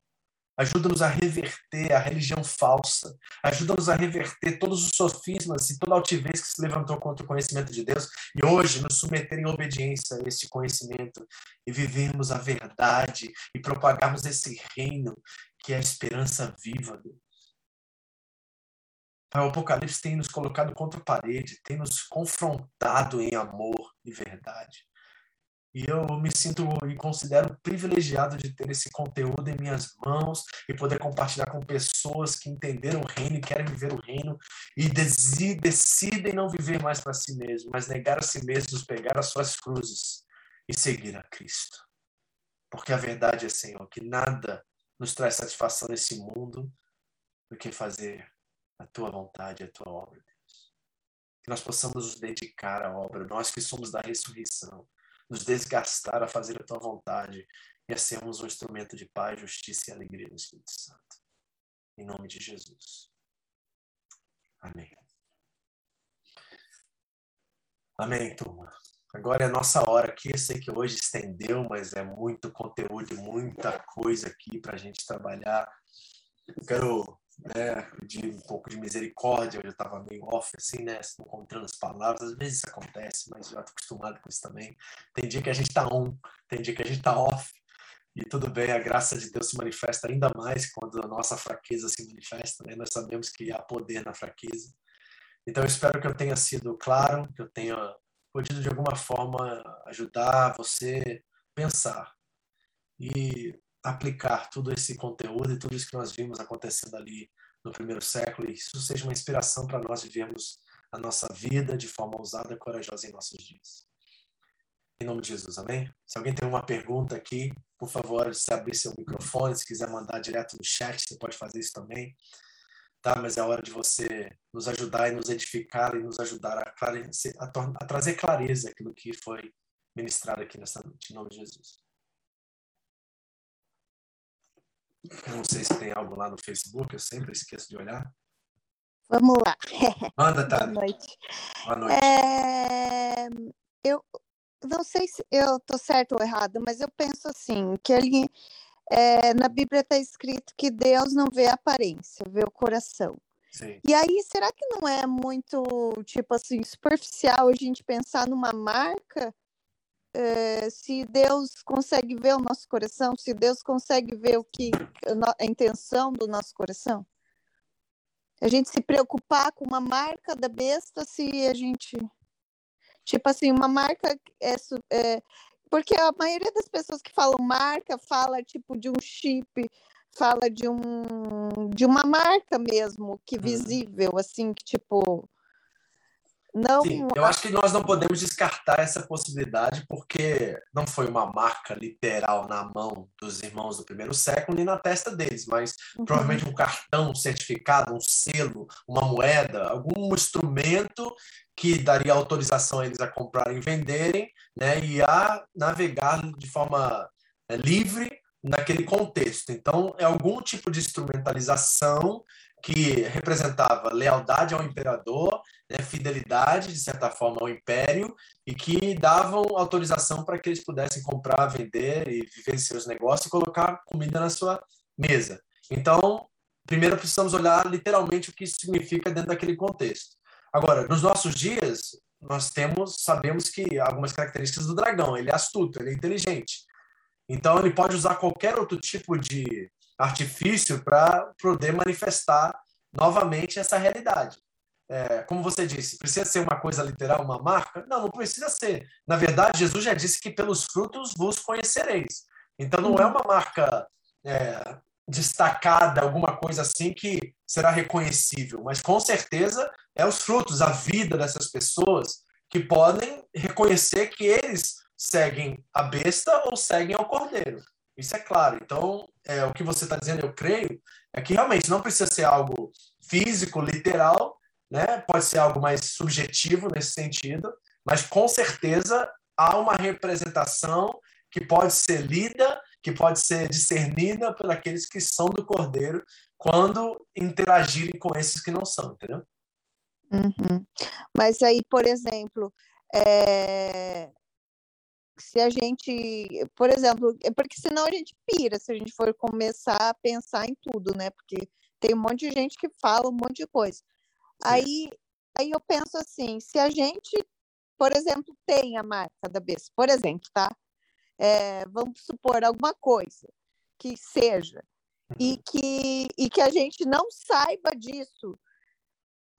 Ajuda-nos a reverter a religião falsa. Ajuda-nos a reverter todos os sofismas e toda a altivez que se levantou contra o conhecimento de Deus e hoje nos submeter em obediência a esse conhecimento e vivermos a verdade e propagarmos esse reino que é a esperança viva, Deus. O Apocalipse tem nos colocado contra a parede, tem nos confrontado em amor e verdade. E eu me sinto e considero privilegiado de ter esse conteúdo em minhas mãos e poder compartilhar com pessoas que entenderam o reino e querem viver o reino e decidem não viver mais para si mesmos, mas negar a si mesmos, pegar as suas cruzes e seguir a Cristo. Porque a verdade é, Senhor, que nada nos traz satisfação nesse mundo do que fazer a tua vontade, a tua obra, Deus. Que nós possamos nos dedicar à obra, nós que somos da ressurreição nos desgastar a fazer a tua vontade e a sermos um instrumento de paz, justiça e alegria no Espírito Santo. Em nome de Jesus. Amém. Amém, turma. Agora é a nossa hora aqui. Eu sei que hoje estendeu, mas é muito conteúdo muita coisa aqui para a gente trabalhar. Eu quero né, de um pouco de misericórdia, eu estava meio off, assim, né, encontrando as palavras, às vezes isso acontece, mas já estou acostumado com isso também. Tem dia que a gente está on, tem dia que a gente está off, e tudo bem, a graça de Deus se manifesta ainda mais quando a nossa fraqueza se manifesta, né, nós sabemos que há poder na fraqueza. Então, eu espero que eu tenha sido claro, que eu tenha podido de alguma forma ajudar você a pensar. E aplicar todo esse conteúdo e tudo isso que nós vimos acontecendo ali no primeiro século, e isso seja uma inspiração para nós vivermos a nossa vida de forma ousada e corajosa em nossos dias. Em nome de Jesus, amém? Se alguém tem uma pergunta aqui, por favor, se abrir seu microfone, se quiser mandar direto no chat, você pode fazer isso também. Tá? Mas é hora de você nos ajudar e nos edificar e nos ajudar a, clare... a, a trazer clareza aquilo que foi ministrado aqui nesta noite, em nome de Jesus. Não sei se tem algo lá no Facebook, eu sempre esqueço de olhar. Vamos lá. Manda, tá. Boa noite. Boa noite. É... Eu não sei se eu estou certo ou errado, mas eu penso assim, que ele, é, na Bíblia está escrito que Deus não vê a aparência, vê o coração. Sim. E aí, será que não é muito, tipo assim, superficial a gente pensar numa marca é, se Deus consegue ver o nosso coração, se Deus consegue ver o que a intenção do nosso coração. A gente se preocupar com uma marca da besta se a gente tipo assim uma marca é, é porque a maioria das pessoas que falam marca fala tipo de um chip, fala de um de uma marca mesmo que uhum. visível assim que tipo não, Sim, eu acho que nós não podemos descartar essa possibilidade porque não foi uma marca literal na mão dos irmãos do primeiro século nem na testa deles, mas uhum. provavelmente um cartão, um certificado, um selo, uma moeda, algum instrumento que daria autorização a eles a comprarem e venderem, né, e a navegar de forma é, livre naquele contexto. Então, é algum tipo de instrumentalização que representava lealdade ao imperador, né, fidelidade, de certa forma, ao império, e que davam autorização para que eles pudessem comprar, vender e viver seus negócios e colocar comida na sua mesa. Então, primeiro precisamos olhar literalmente o que isso significa dentro daquele contexto. Agora, nos nossos dias, nós temos, sabemos que algumas características do dragão, ele é astuto, ele é inteligente. Então, ele pode usar qualquer outro tipo de artifício para poder manifestar novamente essa realidade. É, como você disse, precisa ser uma coisa literal, uma marca? Não, não precisa ser. Na verdade, Jesus já disse que pelos frutos vos conhecereis. Então, não é uma marca é, destacada, alguma coisa assim que será reconhecível, mas com certeza é os frutos, a vida dessas pessoas que podem reconhecer que eles seguem a besta ou seguem ao cordeiro. Isso é claro. Então, é, o que você está dizendo, eu creio, é que realmente não precisa ser algo físico, literal, né? pode ser algo mais subjetivo nesse sentido, mas com certeza há uma representação que pode ser lida, que pode ser discernida por aqueles que são do cordeiro quando interagirem com esses que não são, entendeu? Uhum. Mas aí, por exemplo, é se a gente, por exemplo, é porque senão a gente pira se a gente for começar a pensar em tudo, né? Porque tem um monte de gente que fala um monte de coisa. Aí, aí eu penso assim, se a gente, por exemplo, tem a marca da besta, por exemplo, tá? É, vamos supor alguma coisa que seja e uhum. que, e que a gente não saiba disso.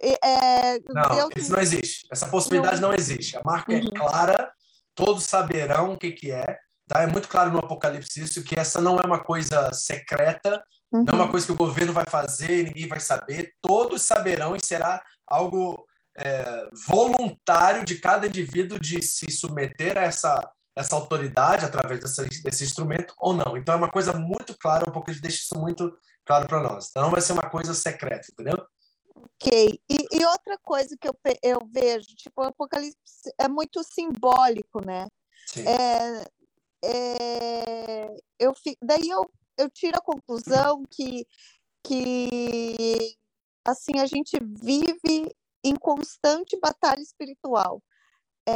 É, não, Deus... isso não existe. Essa possibilidade não, não existe. A marca é uhum. é clara todos saberão o que, que é. Tá? É muito claro no Apocalipse isso, que essa não é uma coisa secreta, uhum. não é uma uhum. coisa que o governo vai fazer, ninguém vai saber, todos saberão e será algo é, voluntário de cada indivíduo de se submeter a essa, essa autoridade através dessa, desse instrumento ou não. Então é uma coisa muito clara, um pouco deixa isso muito claro para nós. Então não vai ser uma coisa secreta, entendeu? Ok. E, e, outra coisa que eu, eu vejo, tipo, o Apocalipse é muito simbólico, né? Sim. É, é, eu, daí eu, eu tiro a conclusão que, que assim a gente vive em constante batalha espiritual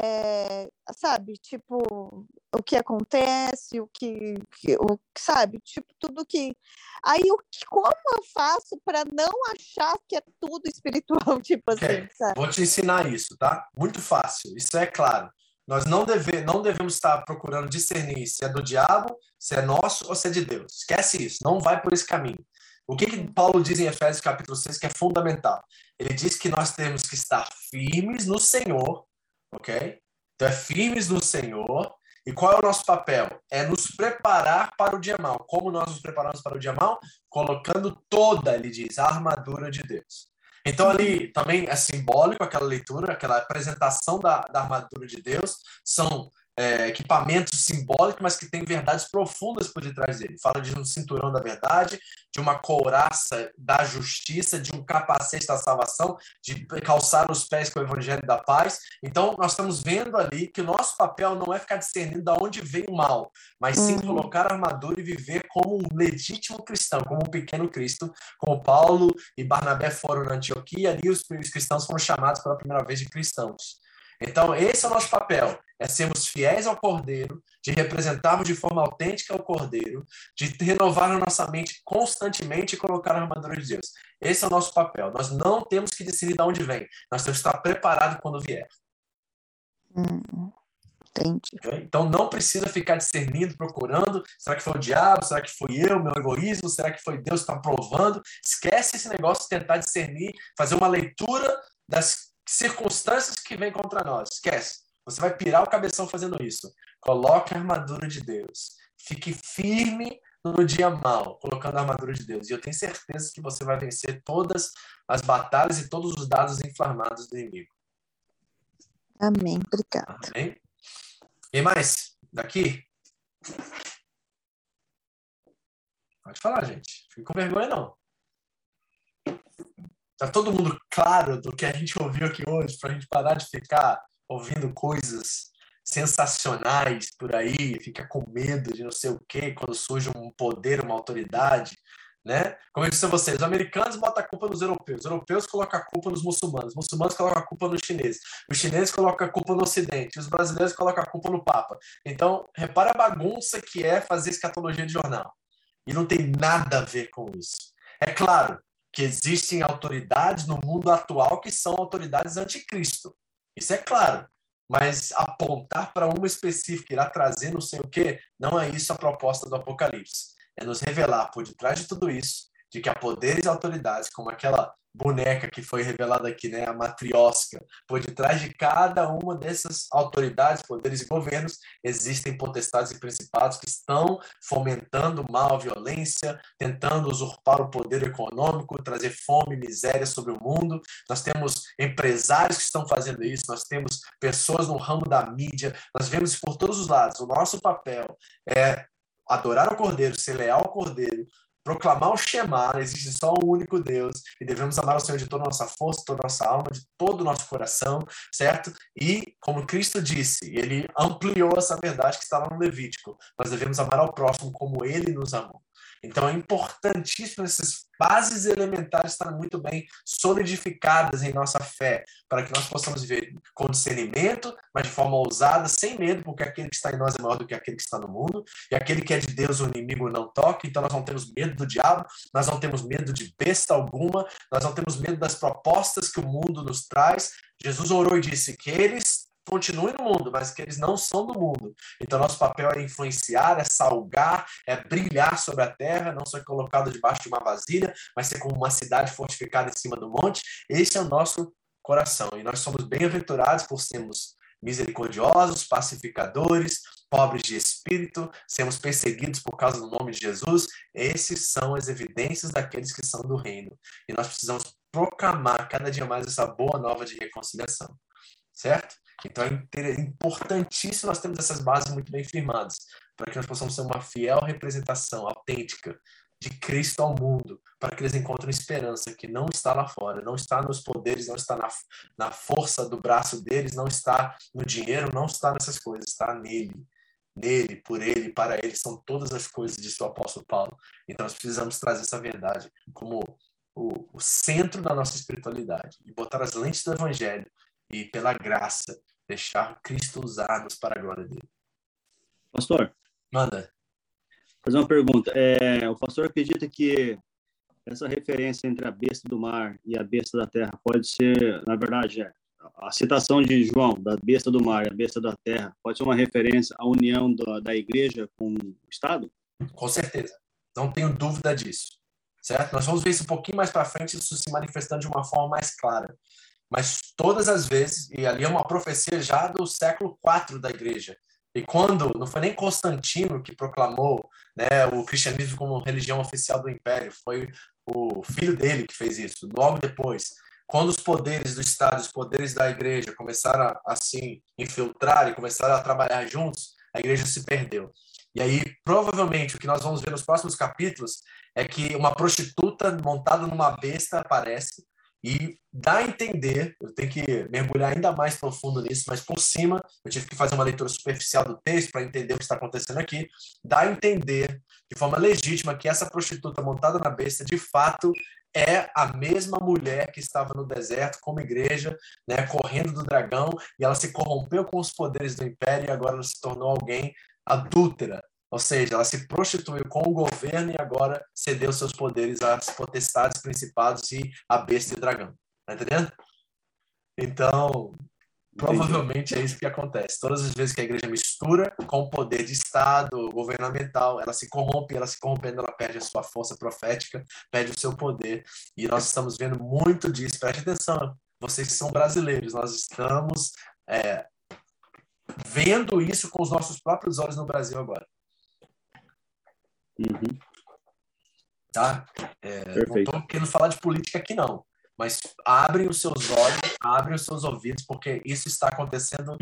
é, sabe, tipo, o que acontece, o que, o, sabe, tipo, tudo que. Aí, o que, como eu faço para não achar que é tudo espiritual, tipo okay. assim, sabe? Vou te ensinar isso, tá? Muito fácil, isso é claro. Nós não, deve, não devemos estar procurando discernir se é do diabo, se é nosso ou se é de Deus. Esquece isso, não vai por esse caminho. O que, que Paulo diz em Efésios capítulo 6 que é fundamental? Ele diz que nós temos que estar firmes no Senhor ok? Então é firmes no Senhor. E qual é o nosso papel? É nos preparar para o dia mal. Como nós nos preparamos para o dia mal? Colocando toda, ele diz, a armadura de Deus. Então ali também é simbólico aquela leitura, aquela apresentação da, da armadura de Deus. São é, equipamentos simbólicos, mas que têm verdades profundas por detrás dele. Fala de um cinturão da verdade, de uma couraça da justiça, de um capacete da salvação, de calçar os pés com o evangelho da paz. Então, nós estamos vendo ali que o nosso papel não é ficar discernindo de onde veio o mal, mas sim uhum. colocar a armadura e viver como um legítimo cristão, como um pequeno Cristo, como Paulo e Barnabé foram na Antioquia, ali os, os cristãos foram chamados pela primeira vez de cristãos. Então, esse é o nosso papel: é sermos fiéis ao Cordeiro, de representarmos de forma autêntica o Cordeiro, de renovar a nossa mente constantemente e colocar a armadura de Deus. Esse é o nosso papel. Nós não temos que decidir de onde vem, nós temos que estar preparados quando vier. Hum, entendi. Então não precisa ficar discernindo, procurando. Será que foi o diabo? Será que fui eu, meu egoísmo? Será que foi Deus que está provando? Esquece esse negócio de tentar discernir, fazer uma leitura das circunstâncias que vêm contra nós. Esquece. Você vai pirar o cabeção fazendo isso. Coloque a armadura de Deus. Fique firme no dia mal, colocando a armadura de Deus. E eu tenho certeza que você vai vencer todas as batalhas e todos os dados inflamados do inimigo. Amém. Obrigada. Amém. E mais? Daqui? Pode falar, gente. Fique com vergonha, não. Tá todo mundo claro do que a gente ouviu aqui hoje, para a gente parar de ficar ouvindo coisas sensacionais por aí, fica com medo de não sei o quê quando surge um poder, uma autoridade, né? Como eu disse a vocês, os americanos botam a culpa nos europeus, os europeus colocam a culpa nos muçulmanos, os muçulmanos colocam a culpa nos chineses, os chineses colocam a culpa no ocidente, os brasileiros colocam a culpa no papa. Então, repara a bagunça que é fazer escatologia de jornal. E não tem nada a ver com isso. É claro que existem autoridades no mundo atual que são autoridades anticristo. Isso é claro. Mas apontar para uma específica, irá trazer não sei o quê, não é isso a proposta do Apocalipse é nos revelar por detrás de tudo isso, de que há poderes e autoridades, como aquela boneca que foi revelada aqui, né, a matriosca, por detrás de cada uma dessas autoridades, poderes e governos, existem potestades e principados que estão fomentando mal, violência, tentando usurpar o poder econômico, trazer fome, miséria sobre o mundo. Nós temos empresários que estão fazendo isso, nós temos pessoas no ramo da mídia, nós vemos por todos os lados. O nosso papel é adorar o Cordeiro, ser leal ao Cordeiro, proclamar o Shema, existe só um único Deus, e devemos amar o Senhor de toda a nossa força, toda a nossa alma, de todo o nosso coração, certo? E, como Cristo disse, ele ampliou essa verdade que estava no Levítico, nós devemos amar ao próximo como ele nos amou. Então é importantíssimo essas bases elementares estarem muito bem solidificadas em nossa fé, para que nós possamos viver com discernimento, mas de forma ousada, sem medo, porque aquele que está em nós é maior do que aquele que está no mundo, e aquele que é de Deus o inimigo não toca, então nós não temos medo do diabo, nós não temos medo de besta alguma, nós não temos medo das propostas que o mundo nos traz. Jesus orou e disse que eles continuem no mundo, mas que eles não são do mundo. Então, nosso papel é influenciar, é salgar, é brilhar sobre a terra, não ser colocado debaixo de uma vasilha, mas ser como uma cidade fortificada em cima do monte. Esse é o nosso coração. E nós somos bem-aventurados por sermos misericordiosos, pacificadores, pobres de espírito, sermos perseguidos por causa do nome de Jesus. Esses são as evidências daqueles que são do reino. E nós precisamos proclamar cada dia mais essa boa nova de reconciliação. Certo? Então é importantíssimo nós termos essas bases muito bem firmadas, para que nós possamos ser uma fiel representação autêntica de Cristo ao mundo, para que eles encontrem esperança que não está lá fora, não está nos poderes, não está na, na força do braço deles, não está no dinheiro, não está nessas coisas, está nele. Nele, por ele, para ele, são todas as coisas, disse o apóstolo Paulo. Então nós precisamos trazer essa verdade como o, o centro da nossa espiritualidade e botar as lentes do evangelho e pela graça deixar Cristo usar-nos para a glória dele. Pastor. Manda. Fazer uma pergunta. É, o pastor acredita que essa referência entre a besta do mar e a besta da terra pode ser, na verdade, é, a citação de João, da besta do mar e a besta da terra, pode ser uma referência à união da, da igreja com o Estado? Com certeza. Não tenho dúvida disso. Certo? Nós vamos ver isso um pouquinho mais para frente, isso se manifestando de uma forma mais clara mas todas as vezes, e ali é uma profecia já do século IV da igreja. E quando, não foi nem Constantino que proclamou né, o cristianismo como religião oficial do império, foi o filho dele que fez isso, logo depois. Quando os poderes do Estado, os poderes da igreja começaram a, assim infiltrar e começaram a trabalhar juntos, a igreja se perdeu. E aí, provavelmente, o que nós vamos ver nos próximos capítulos é que uma prostituta montada numa besta aparece e dá a entender, eu tenho que mergulhar ainda mais profundo nisso, mas por cima, eu tive que fazer uma leitura superficial do texto para entender o que está acontecendo aqui, dá a entender de forma legítima que essa prostituta montada na besta, de fato, é a mesma mulher que estava no deserto como igreja, né, correndo do dragão, e ela se corrompeu com os poderes do império e agora se tornou alguém adúltera, ou seja, ela se prostituiu com o governo e agora cedeu seus poderes às potestades, principados e à besta e dragão. Tá entendendo? Então, provavelmente é isso que acontece. Todas as vezes que a igreja mistura com o poder de Estado, governamental, ela se corrompe, ela se corrompendo, ela perde a sua força profética, perde o seu poder. E nós estamos vendo muito disso. Preste atenção, vocês que são brasileiros, nós estamos é, vendo isso com os nossos próprios olhos no Brasil agora. Uhum. Tá? É, não estou querendo falar de política aqui, não. Mas abrem os seus olhos, abrem os seus ouvidos, porque isso está acontecendo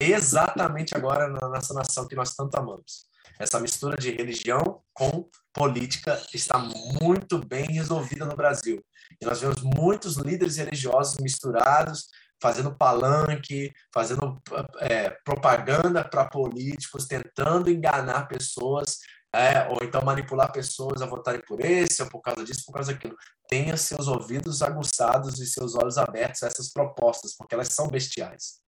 exatamente agora na nossa nação que nós tanto amamos. Essa mistura de religião com política está muito bem resolvida no Brasil. E nós vemos muitos líderes religiosos misturados fazendo palanque, fazendo é, propaganda para políticos, tentando enganar pessoas, é, ou então manipular pessoas a votarem por esse, ou por causa disso, por causa daquilo. Tenha seus ouvidos aguçados e seus olhos abertos a essas propostas, porque elas são bestiais.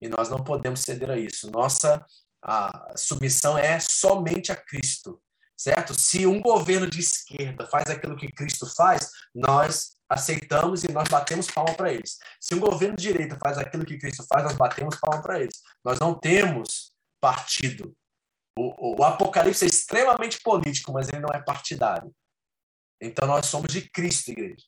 E nós não podemos ceder a isso. Nossa a submissão é somente a Cristo, certo? Se um governo de esquerda faz aquilo que Cristo faz, nós aceitamos e nós batemos palma para eles. Se um governo de direita faz aquilo que Cristo faz, nós batemos palma para eles. Nós não temos partido. O, o, Apocalipse é extremamente político, mas ele não é partidário. Então nós somos de Cristo, igreja.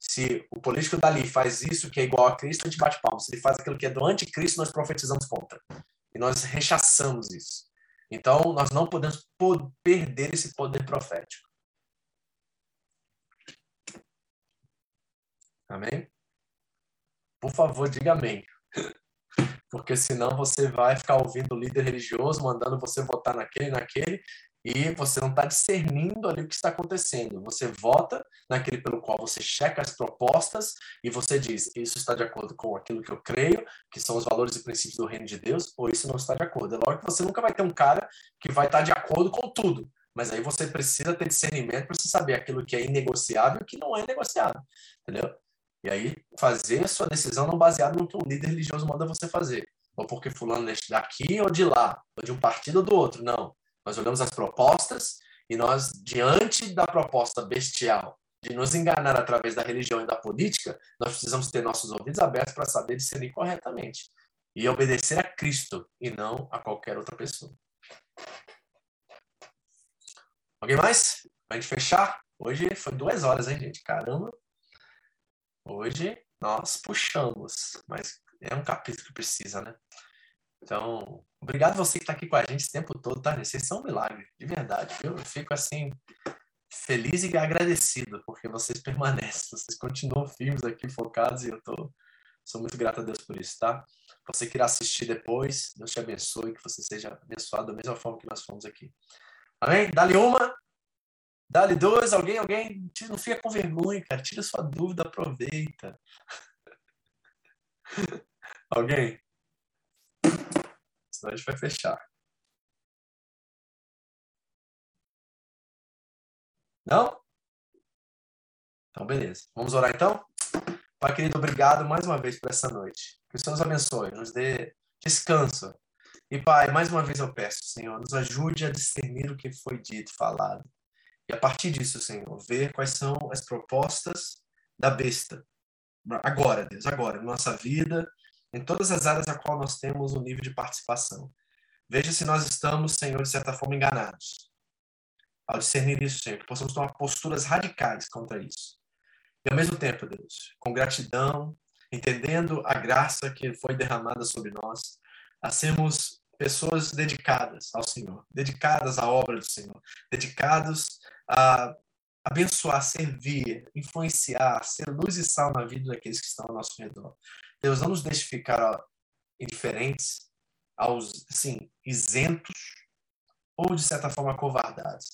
Se o político dali faz isso que é igual a Cristo, a gente bate palma. Se ele faz aquilo que é do anticristo, nós profetizamos contra. E nós rechaçamos isso. Então, nós não podemos perder esse poder profético. Amém? Por favor, diga amém. Porque senão você vai ficar ouvindo o líder religioso mandando você votar naquele, naquele, e você não está discernindo ali o que está acontecendo. Você vota naquele pelo qual você checa as propostas e você diz: isso está de acordo com aquilo que eu creio, que são os valores e princípios do reino de Deus, ou isso não está de acordo. É lógico que você nunca vai ter um cara que vai estar de acordo com tudo, mas aí você precisa ter discernimento para você saber aquilo que é inegociável e o que não é negociável, entendeu? E aí fazer a sua decisão não baseada no que um líder religioso manda você fazer, ou porque fulano é daqui ou de lá, ou de um partido ou do outro, não nós olhamos as propostas e nós, diante da proposta bestial de nos enganar através da religião e da política, nós precisamos ter nossos ouvidos abertos para saber discernir corretamente e obedecer a Cristo e não a qualquer outra pessoa. Alguém mais? Para gente fechar? Hoje foi duas horas, hein, gente? Caramba! Hoje nós puxamos, mas é um capítulo que precisa, né? Então, obrigado você que está aqui com a gente esse tempo todo, tá? Vocês são um milagre, de verdade. Eu fico assim feliz e agradecido porque vocês permanecem, vocês continuam firmes aqui, focados e eu tô sou muito grato a Deus por isso, tá? Você que irá assistir depois, Deus te abençoe, que você seja abençoado da mesma forma que nós fomos aqui. Amém? Dá-lhe uma, dá-lhe duas, alguém, alguém, não fica com vergonha, cara, tira sua dúvida, aproveita. alguém? senão a gente vai fechar. Não? Então, beleza. Vamos orar então? Pai querido, obrigado mais uma vez por essa noite. Que o Senhor nos abençoe, nos dê descanso. E, Pai, mais uma vez eu peço, Senhor, nos ajude a discernir o que foi dito, falado. E a partir disso, Senhor, ver quais são as propostas da besta. Agora, Deus, agora, na nossa vida, em todas as áreas a qual nós temos um nível de participação. Veja se nós estamos, Senhor, de certa forma enganados. Ao discernir isso, Senhor, que possamos tomar posturas radicais contra isso. E ao mesmo tempo, Deus, com gratidão, entendendo a graça que foi derramada sobre nós, a sermos pessoas dedicadas ao Senhor, dedicadas à obra do Senhor, dedicados a abençoar, servir, influenciar, ser luz e sal na vida daqueles que estão ao nosso redor. Deus não nos deixe ficar indiferentes, aos, assim, isentos ou, de certa forma, covardados,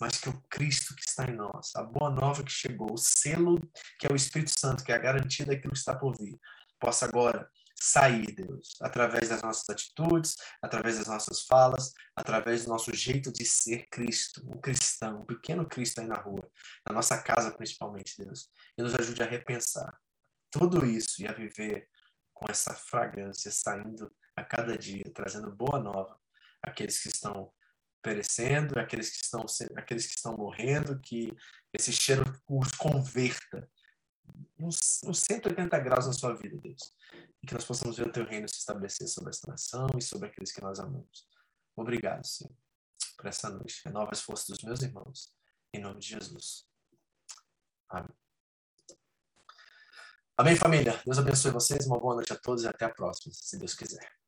mas que o Cristo que está em nós, a boa nova que chegou, o selo que é o Espírito Santo, que é a garantia daquilo que está por vir, possa agora sair, Deus, através das nossas atitudes, através das nossas falas, através do nosso jeito de ser Cristo, um cristão, um pequeno Cristo aí na rua, na nossa casa principalmente, Deus, e nos ajude a repensar tudo isso e a viver com essa fragrância saindo a cada dia, trazendo boa nova àqueles que estão perecendo, àqueles que estão, àqueles que estão morrendo, que esse cheiro os converta uns, uns 180 graus na sua vida, Deus. E que nós possamos ver o teu reino se estabelecer sobre esta nação e sobre aqueles que nós amamos. Obrigado, Senhor, por essa noite. Renova as forças dos meus irmãos. Em nome de Jesus. Amém. Amém, família. Deus abençoe vocês. Uma boa noite a todos e até a próxima, se Deus quiser.